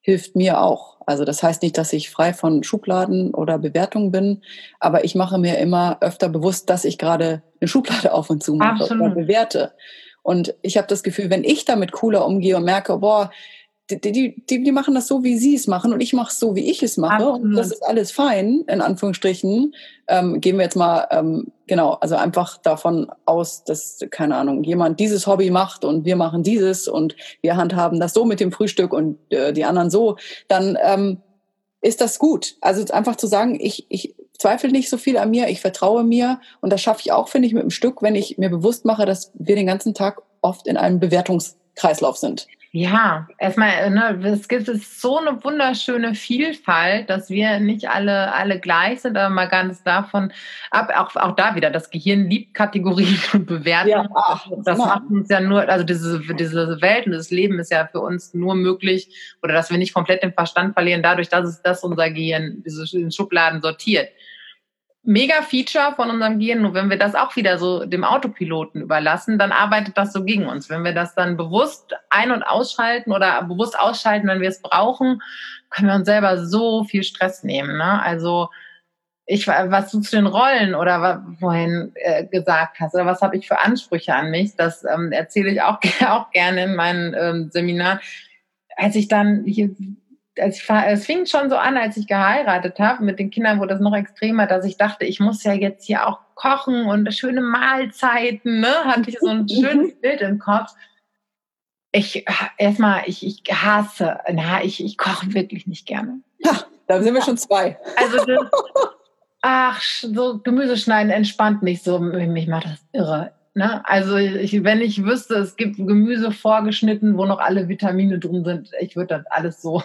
hilft mir auch. Also das heißt nicht, dass ich frei von Schubladen oder Bewertungen bin, aber ich mache mir immer öfter bewusst, dass ich gerade eine Schublade [laughs] auf und zu mache Absolut. oder bewerte. Und ich habe das Gefühl, wenn ich damit cooler umgehe und merke, boah, die, die, die, die machen das so, wie sie es machen und ich mache es so, wie ich es mache Absolut. und das ist alles fein, in Anführungsstrichen, ähm, gehen wir jetzt mal, ähm, genau, also einfach davon aus, dass, keine Ahnung, jemand dieses Hobby macht und wir machen dieses und wir handhaben das so mit dem Frühstück und äh, die anderen so, dann ähm, ist das gut. Also einfach zu sagen, ich, ich zweifle nicht so viel an mir, ich vertraue mir und das schaffe ich auch, finde ich, mit einem Stück, wenn ich mir bewusst mache, dass wir den ganzen Tag oft in einem Bewertungskreislauf sind. Ja, erstmal, ne, es gibt so eine wunderschöne Vielfalt, dass wir nicht alle, alle gleich sind, aber mal ganz davon ab, auch, auch da wieder, das Gehirn liebt Kategorien [laughs] und Bewertungen. Ja, ach, das macht uns ja nur, also diese, diese Welt und das Leben ist ja für uns nur möglich, oder dass wir nicht komplett den Verstand verlieren, dadurch, dass es das unser Gehirn diese in Schubladen sortiert mega Feature von unserem Gehirn. Nur wenn wir das auch wieder so dem Autopiloten überlassen, dann arbeitet das so gegen uns. Wenn wir das dann bewusst ein- und ausschalten oder bewusst ausschalten, wenn wir es brauchen, können wir uns selber so viel Stress nehmen. Ne? Also ich, was du zu den Rollen oder vorhin äh, gesagt hast, oder was habe ich für Ansprüche an mich, das ähm, erzähle ich auch, [laughs] auch gerne in meinen ähm, Seminaren. Als ich dann hier es, es fing schon so an, als ich geheiratet habe. Mit den Kindern wurde das noch extremer, dass ich dachte, ich muss ja jetzt hier auch kochen und schöne Mahlzeiten. Ne? [laughs] Hatte ich so ein schönes [laughs] Bild im Kopf. Ich erstmal, ich, ich hasse, na, ich, ich koche wirklich nicht gerne. Ja, da sind wir schon zwei. Also das, [laughs] ach, so Gemüse schneiden entspannt mich so. Mich macht das irre. Ne? Also ich, wenn ich wüsste, es gibt Gemüse vorgeschnitten, wo noch alle Vitamine drin sind, ich würde das alles so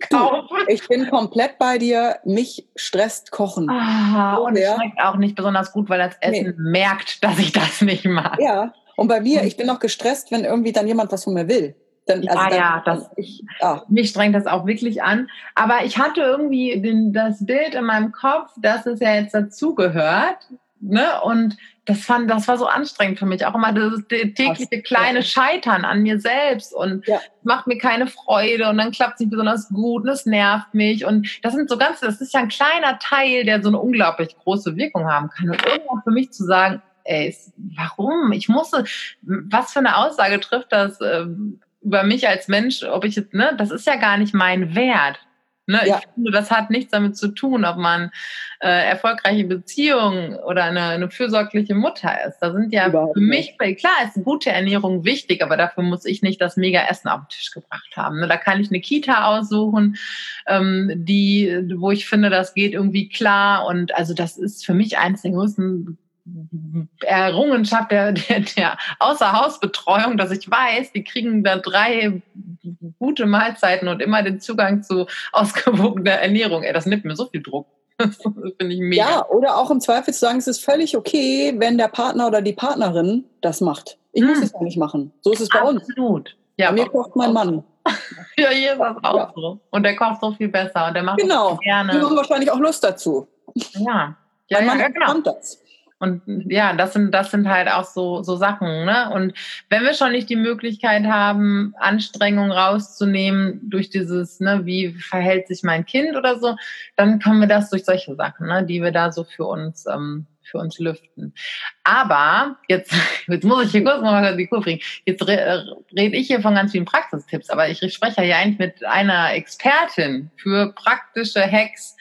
kaufen. Ich bin komplett bei dir. Mich stresst Kochen. Ah, und es schmeckt auch nicht besonders gut, weil das Essen nee. merkt, dass ich das nicht mag. Ja, und bei mir, ich bin noch gestresst, wenn irgendwie dann jemand was von mir will. Dann, also ja, dann, ja, das, ich, ah. mich strengt das auch wirklich an. Aber ich hatte irgendwie den, das Bild in meinem Kopf, dass es ja jetzt dazugehört. Ne? Und das fand, das war so anstrengend für mich. Auch immer das tägliche kleine Scheitern an mir selbst und ja. macht mir keine Freude und dann klappt es nicht besonders gut und es nervt mich. Und das sind so ganz, das ist ja ein kleiner Teil, der so eine unglaublich große Wirkung haben kann. Und irgendwann für mich zu sagen, ey, warum? Ich musste, was für eine Aussage trifft das äh, über mich als Mensch, ob ich jetzt, ne, das ist ja gar nicht mein Wert. Ne? Ja. Ich finde, das hat nichts damit zu tun, ob man äh, erfolgreiche Beziehungen oder eine, eine fürsorgliche Mutter ist. Da sind ja Überhaupt für mich, nicht. klar ist gute Ernährung wichtig, aber dafür muss ich nicht das mega Essen auf den Tisch gebracht haben. Ne? Da kann ich eine Kita aussuchen, ähm, die, wo ich finde, das geht irgendwie klar. Und also das ist für mich eines der größten Errungenschaft der, der, der Außerhausbetreuung, dass ich weiß, die kriegen da drei gute Mahlzeiten und immer den Zugang zu ausgewogener Ernährung. Ey, das nimmt mir so viel Druck. [laughs] Das finde ich mega. Ja, oder auch im Zweifel zu sagen, es ist völlig okay, wenn der Partner oder die Partnerin das macht. Ich hm. muss es ja nicht machen. So ist es bei Absolut. uns. Absolut. Ja, bei mir kocht mein Mann. [laughs] ja, hier ist das auch ja. so. Und der kocht so viel besser und der macht genau. gerne. Die haben wahrscheinlich auch Lust dazu. Ja. Ja, mein ja, Mann ja, genau. das. Und ja, das sind, das sind halt auch so, so Sachen. Ne? Und wenn wir schon nicht die Möglichkeit haben, Anstrengungen rauszunehmen durch dieses, ne, wie verhält sich mein Kind oder so, dann können wir das durch solche Sachen, ne, die wir da so für uns, ähm, für uns lüften. Aber jetzt, [laughs] jetzt muss ich hier kurz mal die Kurve bringen. Jetzt re rede ich hier von ganz vielen Praxistipps, aber ich spreche ja eigentlich mit einer Expertin für praktische Hacks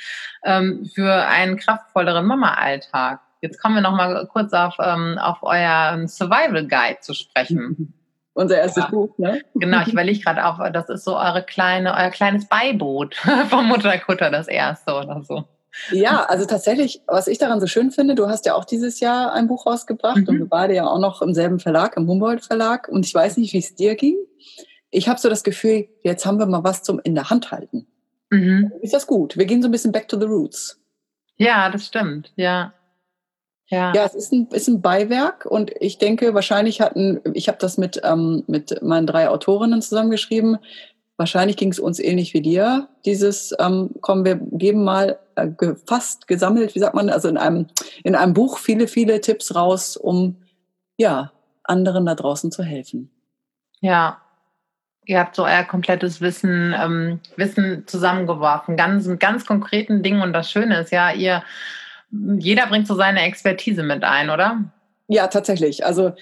ähm, für einen kraftvolleren Mama-Alltag. Jetzt kommen wir noch mal kurz auf, ähm, auf euer Survival Guide zu sprechen. [laughs] Unser erstes ja. Buch, ne? [laughs] Genau, ich überlege gerade auch, das ist so eure kleine, euer kleines Beiboot [laughs] vom Mutterkutter, das erste oder so. Ja, also tatsächlich, was ich daran so schön finde, du hast ja auch dieses Jahr ein Buch rausgebracht mhm. und wir beide ja auch noch im selben Verlag, im Humboldt Verlag. Und ich weiß nicht, wie es dir ging. Ich habe so das Gefühl, jetzt haben wir mal was zum in der Hand halten. Mhm. Ist das gut? Wir gehen so ein bisschen back to the roots. Ja, das stimmt, ja. Ja, ja es ist ein, ist ein Beiwerk und ich denke, wahrscheinlich hatten, ich habe das mit, ähm, mit meinen drei Autorinnen zusammengeschrieben, wahrscheinlich ging es uns ähnlich wie dir. Dieses, ähm, kommen wir geben mal äh, fast gesammelt, wie sagt man, also in einem, in einem Buch viele, viele Tipps raus, um ja, anderen da draußen zu helfen. Ja, ihr habt so euer komplettes Wissen, ähm, Wissen zusammengeworfen, ganz, ganz konkreten Dingen. Und das Schöne ist ja, ihr jeder bringt so seine Expertise mit ein, oder? Ja, tatsächlich. Also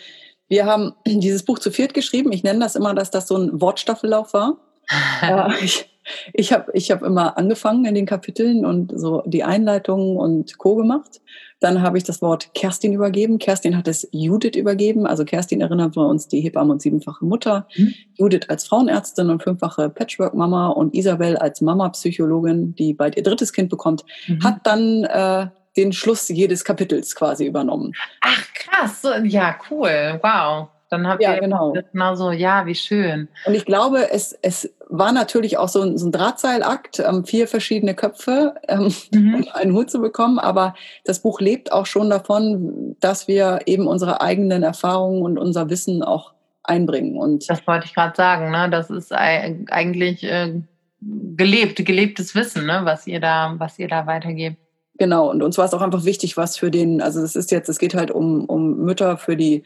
wir haben [clears throat] dieses Buch zu viert geschrieben. Ich nenne das immer, dass das so ein Wortstaffellauf war. [laughs] ich ich habe ich hab immer angefangen in den Kapiteln und so die Einleitungen und Co. gemacht. Dann habe ich das Wort Kerstin übergeben. Kerstin hat es Judith übergeben. Also Kerstin erinnert wir uns die Hebamme und siebenfache Mutter. Mhm. Judith als Frauenärztin und fünffache Patchwork-Mama und Isabel als Mama-Psychologin, die bald ihr drittes Kind bekommt, mhm. hat dann äh, den Schluss jedes Kapitels quasi übernommen. Ach krass, ja cool, wow. Dann habt ja, ihr genau. genau so, ja, wie schön. Und ich glaube, es, es war natürlich auch so ein, so ein Drahtseilakt, ähm, vier verschiedene Köpfe, ähm, mhm. um einen Hut zu bekommen. Aber das Buch lebt auch schon davon, dass wir eben unsere eigenen Erfahrungen und unser Wissen auch einbringen. Und das wollte ich gerade sagen, ne? Das ist eigentlich äh, gelebt, gelebtes Wissen, ne? was ihr da, was ihr da weitergebt. Genau, und uns war es auch einfach wichtig, was für den, also es ist jetzt, es geht halt um, um Mütter für die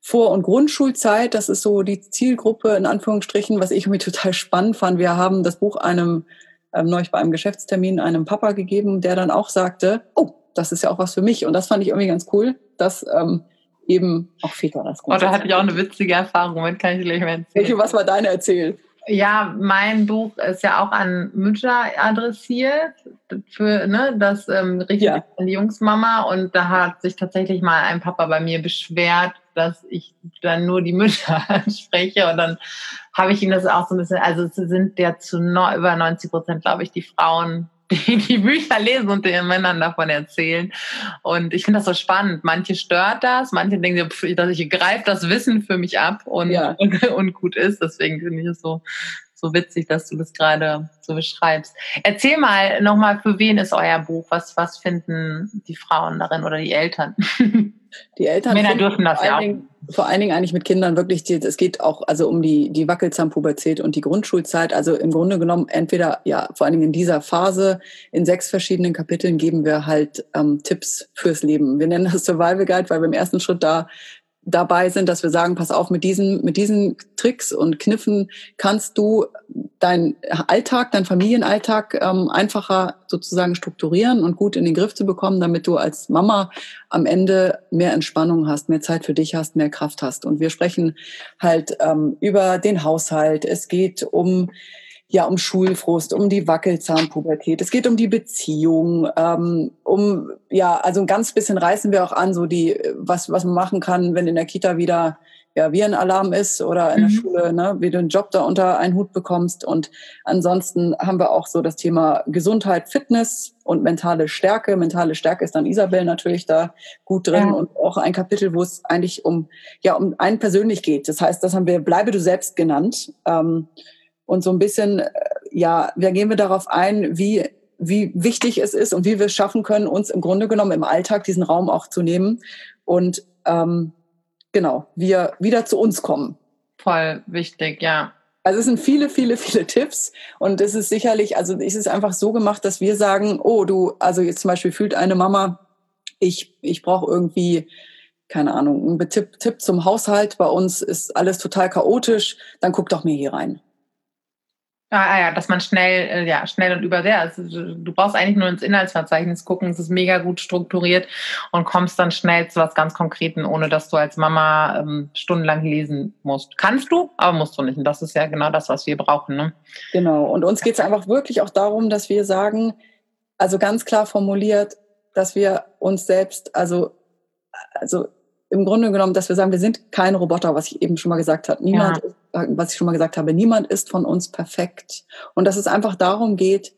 vor- und Grundschulzeit. Das ist so die Zielgruppe in Anführungsstrichen, was ich irgendwie [laughs] total spannend fand. Wir haben das Buch einem ähm, neulich bei einem Geschäftstermin einem Papa gegeben, der dann auch sagte, oh, das ist ja auch was für mich. Und das fand ich irgendwie ganz cool, dass ähm, eben auch Väter das Oh, da hatte ich auch eine witzige Erfahrung. Moment kann ich gleich mal erzählen. Welche, was war deine erzählt? Ja, mein Buch ist ja auch an Mütter adressiert, für ne, das ähm, richtet ja. an die Jungsmama und da hat sich tatsächlich mal ein Papa bei mir beschwert, dass ich dann nur die [laughs] Mütter anspreche und dann habe ich ihm das auch so ein bisschen, also es sind ja zu no, über 90 Prozent, glaube ich, die Frauen, die die Bücher lesen und den Männern davon erzählen. Und ich finde das so spannend. Manche stört das, manche denken, dass ich greife das Wissen für mich ab und, ja. [laughs] und, und gut ist. Deswegen finde ich es so, so witzig, dass du das gerade so beschreibst. Erzähl mal nochmal, für wen ist euer Buch? Was, was finden die Frauen darin oder die Eltern? [laughs] Die Eltern Männer dürfen das ja auch. vor allen Dingen eigentlich mit Kindern wirklich, die, es geht auch also um die, die Wackelzahnpubertät und die Grundschulzeit. Also im Grunde genommen entweder, ja, vor allen Dingen in dieser Phase, in sechs verschiedenen Kapiteln geben wir halt ähm, Tipps fürs Leben. Wir nennen das Survival Guide, weil wir im ersten Schritt da dabei sind, dass wir sagen, pass auf, mit diesen, mit diesen Tricks und Kniffen kannst du deinen Alltag, deinen Familienalltag ähm, einfacher sozusagen strukturieren und gut in den Griff zu bekommen, damit du als Mama am Ende mehr Entspannung hast, mehr Zeit für dich hast, mehr Kraft hast. Und wir sprechen halt ähm, über den Haushalt. Es geht um ja um Schulfrust, um die Wackelzahnpubertät. Es geht um die Beziehung, ähm, um ja, also ein ganz bisschen reißen wir auch an, so die, was was man machen kann, wenn in der Kita wieder ja Virenalarm ist oder in mhm. der Schule, ne, wie du einen Job da unter einen Hut bekommst. Und ansonsten haben wir auch so das Thema Gesundheit, Fitness und mentale Stärke. Mentale Stärke ist dann Isabel natürlich da gut drin ja. und auch ein Kapitel, wo es eigentlich um ja um einen persönlich geht. Das heißt, das haben wir Bleibe du selbst genannt. Ähm, und so ein bisschen, äh, ja, da gehen wir darauf ein, wie, wie wichtig es ist und wie wir es schaffen können, uns im Grunde genommen im Alltag diesen Raum auch zu nehmen und ähm, genau, wir wieder zu uns kommen. Voll wichtig, ja. Also es sind viele, viele, viele Tipps und es ist sicherlich, also es ist einfach so gemacht, dass wir sagen, oh du, also jetzt zum Beispiel fühlt eine Mama, ich, ich brauche irgendwie, keine Ahnung, einen Tipp, Tipp zum Haushalt, bei uns ist alles total chaotisch, dann guck doch mir hier rein. Ah, ah, ja, dass man schnell, äh, ja, schnell und übersehr. Also, du brauchst eigentlich nur ins Inhaltsverzeichnis gucken, es ist mega gut strukturiert und kommst dann schnell zu was ganz Konkreten, ohne dass du als Mama ähm, stundenlang lesen musst. Kannst du, aber musst du nicht. Und das ist ja genau das, was wir brauchen. Ne? Genau. Und uns geht es einfach wirklich auch darum, dass wir sagen, also ganz klar formuliert, dass wir uns selbst, also, also im Grunde genommen, dass wir sagen, wir sind kein Roboter, was ich eben schon mal gesagt habe. Niemand, ja. was ich schon mal gesagt habe, niemand ist von uns perfekt. Und dass es einfach darum geht,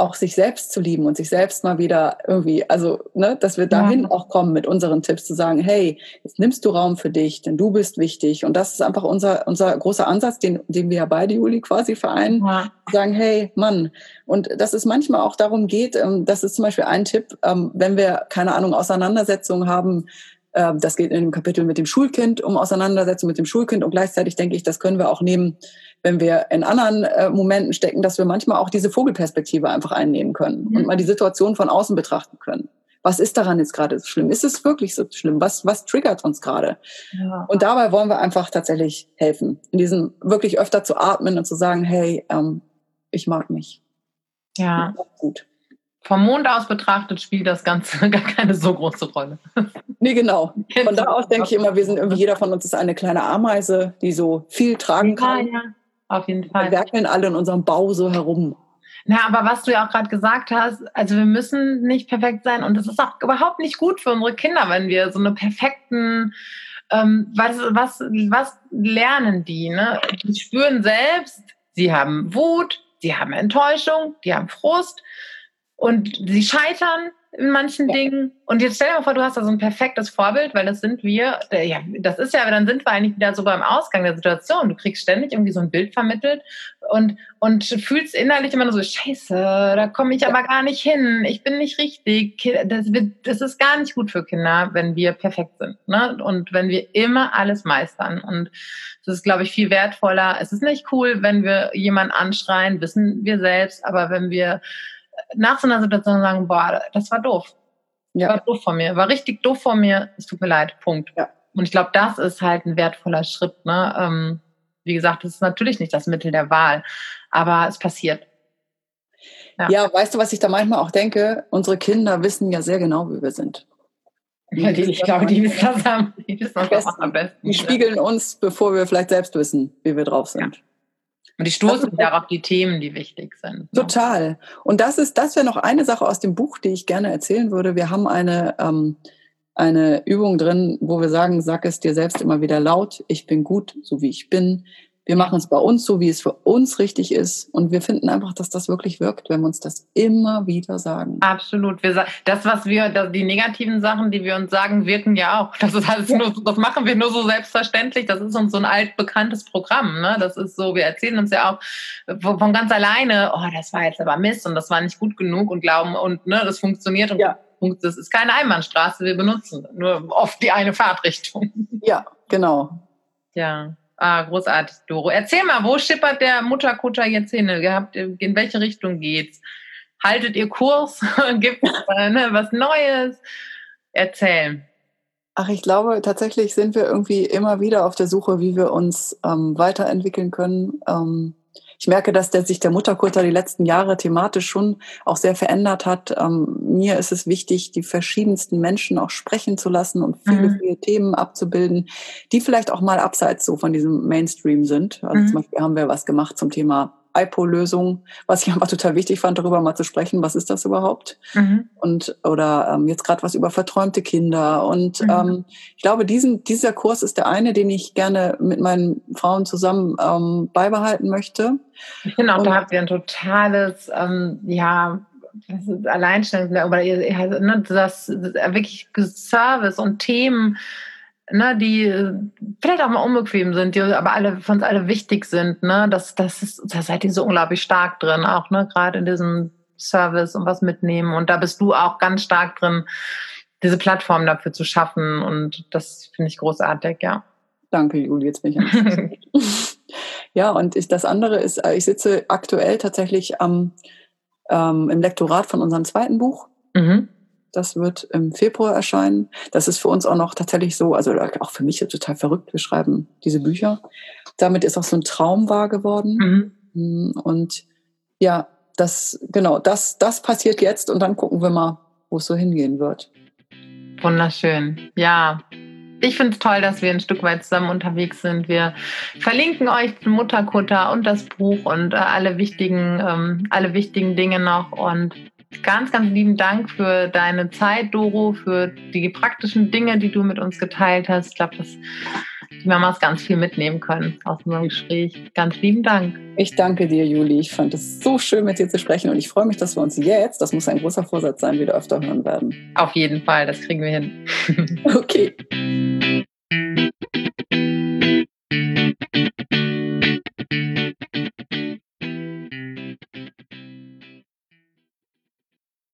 auch sich selbst zu lieben und sich selbst mal wieder irgendwie, also, ne, dass wir dahin ja. auch kommen mit unseren Tipps zu sagen, hey, jetzt nimmst du Raum für dich, denn du bist wichtig. Und das ist einfach unser, unser großer Ansatz, den, den wir ja beide, Juli, quasi vereinen. Ja. Sagen, hey, Mann. Und dass es manchmal auch darum geht, ähm, das ist zum Beispiel ein Tipp, ähm, wenn wir, keine Ahnung, Auseinandersetzungen haben, das geht in dem Kapitel mit dem Schulkind, um Auseinandersetzung mit dem Schulkind. Und gleichzeitig denke ich, das können wir auch nehmen, wenn wir in anderen äh, Momenten stecken, dass wir manchmal auch diese Vogelperspektive einfach einnehmen können mhm. und mal die Situation von außen betrachten können. Was ist daran jetzt gerade so schlimm? Ist es wirklich so schlimm? Was, was triggert uns gerade? Ja. Und dabei wollen wir einfach tatsächlich helfen, in diesem wirklich öfter zu atmen und zu sagen, hey, ähm, ich mag mich. Ja. Gut. Vom Mond aus betrachtet spielt das Ganze [laughs] gar keine so große Rolle. Nee, genau. Von da aus denke ich immer, wir sind irgendwie, jeder von uns ist eine kleine Ameise, die so viel tragen kann. Ja, ja. auf jeden Fall. Wir werkeln alle in unserem Bau so herum. Na, aber was du ja auch gerade gesagt hast, also wir müssen nicht perfekt sein und es ist auch überhaupt nicht gut für unsere Kinder, wenn wir so eine perfekten, ähm, was, was, was lernen die? Ne? Die spüren selbst, sie haben Wut, sie haben Enttäuschung, die haben Frust und sie scheitern in manchen ja. Dingen. Und jetzt stell dir mal vor, du hast da so ein perfektes Vorbild, weil das sind wir, ja, das ist ja, dann sind wir eigentlich wieder so beim Ausgang der Situation. Du kriegst ständig irgendwie so ein Bild vermittelt und, und fühlst innerlich immer nur so, scheiße, da komme ich ja. aber gar nicht hin, ich bin nicht richtig. Das, wird, das ist gar nicht gut für Kinder, wenn wir perfekt sind. Ne? Und wenn wir immer alles meistern. Und das ist, glaube ich, viel wertvoller. Es ist nicht cool, wenn wir jemanden anschreien, wissen wir selbst, aber wenn wir nach so einer Situation sagen, boah, das war doof. Ja. War doof von mir, war richtig doof von mir, es tut mir leid, Punkt. Ja. Und ich glaube, das ist halt ein wertvoller Schritt. Ne? Ähm, wie gesagt, das ist natürlich nicht das Mittel der Wahl, aber es passiert. Ja. ja, weißt du, was ich da manchmal auch denke? Unsere Kinder wissen ja sehr genau, wie wir sind. Die, [laughs] die, ich glaube, die wissen das am, die wissen das am besten. Die spiegeln uns, bevor wir vielleicht selbst wissen, wie wir drauf sind. Und die stoßen wieder auf die Themen, die wichtig sind. Ne? Total. Und das ist, das wäre noch eine Sache aus dem Buch, die ich gerne erzählen würde. Wir haben eine, ähm, eine Übung drin, wo wir sagen, sag es dir selbst immer wieder laut, ich bin gut, so wie ich bin. Wir machen es bei uns so, wie es für uns richtig ist. Und wir finden einfach, dass das wirklich wirkt, wenn wir uns das immer wieder sagen. Absolut. Wir, das, was wir, die negativen Sachen, die wir uns sagen, wirken ja auch. Das, ist halt ja. nur, das machen wir nur so selbstverständlich. Das ist uns so ein altbekanntes Programm. Ne? Das ist so, wir erzählen uns ja auch von ganz alleine, oh, das war jetzt aber Mist und das war nicht gut genug und glauben und ne, das funktioniert und ja. das ist keine Einbahnstraße. Wir benutzen nur oft die eine Fahrtrichtung. Ja, genau. Ja. Ah, großartig, Doro. Erzähl mal, wo schippert der Mutterkutter jetzt hin? In welche Richtung geht's? Haltet ihr Kurs? [laughs] Gibt es ne, was Neues? Erzähl. Ach, ich glaube, tatsächlich sind wir irgendwie immer wieder auf der Suche, wie wir uns ähm, weiterentwickeln können. Ähm, ich merke, dass der, sich der Mutterkutter die letzten Jahre thematisch schon auch sehr verändert hat. Ähm, mir ist es wichtig, die verschiedensten Menschen auch sprechen zu lassen und viele, mhm. viele Themen abzubilden, die vielleicht auch mal abseits so von diesem Mainstream sind. Also mhm. zum Beispiel haben wir was gemacht zum Thema IPO-Lösung, was ich einfach total wichtig fand, darüber mal zu sprechen, was ist das überhaupt? Mhm. Und oder ähm, jetzt gerade was über verträumte Kinder. Und mhm. ähm, ich glaube, diesen, dieser Kurs ist der eine, den ich gerne mit meinen Frauen zusammen ähm, beibehalten möchte. Genau, und da habt ihr ein totales, ähm, ja, das ist Alleinstellung, oder ihr, ne, das, das wirklich Service und Themen ne, die äh, vielleicht auch mal unbequem sind, die aber alle für uns alle wichtig sind. Ne? Das, das ist, da seid ihr so unglaublich stark drin, auch ne, gerade in diesem Service und was mitnehmen. Und da bist du auch ganz stark drin, diese Plattform dafür zu schaffen. Und das finde ich großartig, ja. Danke, Juli, jetzt bin ich [laughs] Ja, und ich, das andere ist, äh, ich sitze aktuell tatsächlich am, ähm, im Lektorat von unserem zweiten Buch. Mhm. Das wird im Februar erscheinen. Das ist für uns auch noch tatsächlich so, also auch für mich total verrückt. Wir schreiben diese Bücher. Damit ist auch so ein Traum wahr geworden. Mhm. Mm, und ja, das, genau, das, das passiert jetzt und dann gucken wir mal, wo es so hingehen wird. Wunderschön. Ja, ich finde es toll, dass wir ein Stück weit zusammen unterwegs sind. Wir verlinken euch Mutterkutter und das Buch und äh, alle wichtigen, ähm, alle wichtigen Dinge noch. Und Ganz, ganz lieben Dank für deine Zeit, Doro, für die praktischen Dinge, die du mit uns geteilt hast. Ich glaube, dass die Mamas ganz viel mitnehmen können aus unserem Gespräch. Ganz lieben Dank. Ich danke dir, Juli. Ich fand es so schön, mit dir zu sprechen und ich freue mich, dass wir uns jetzt, das muss ein großer Vorsatz sein, wieder öfter hören werden. Auf jeden Fall, das kriegen wir hin. okay.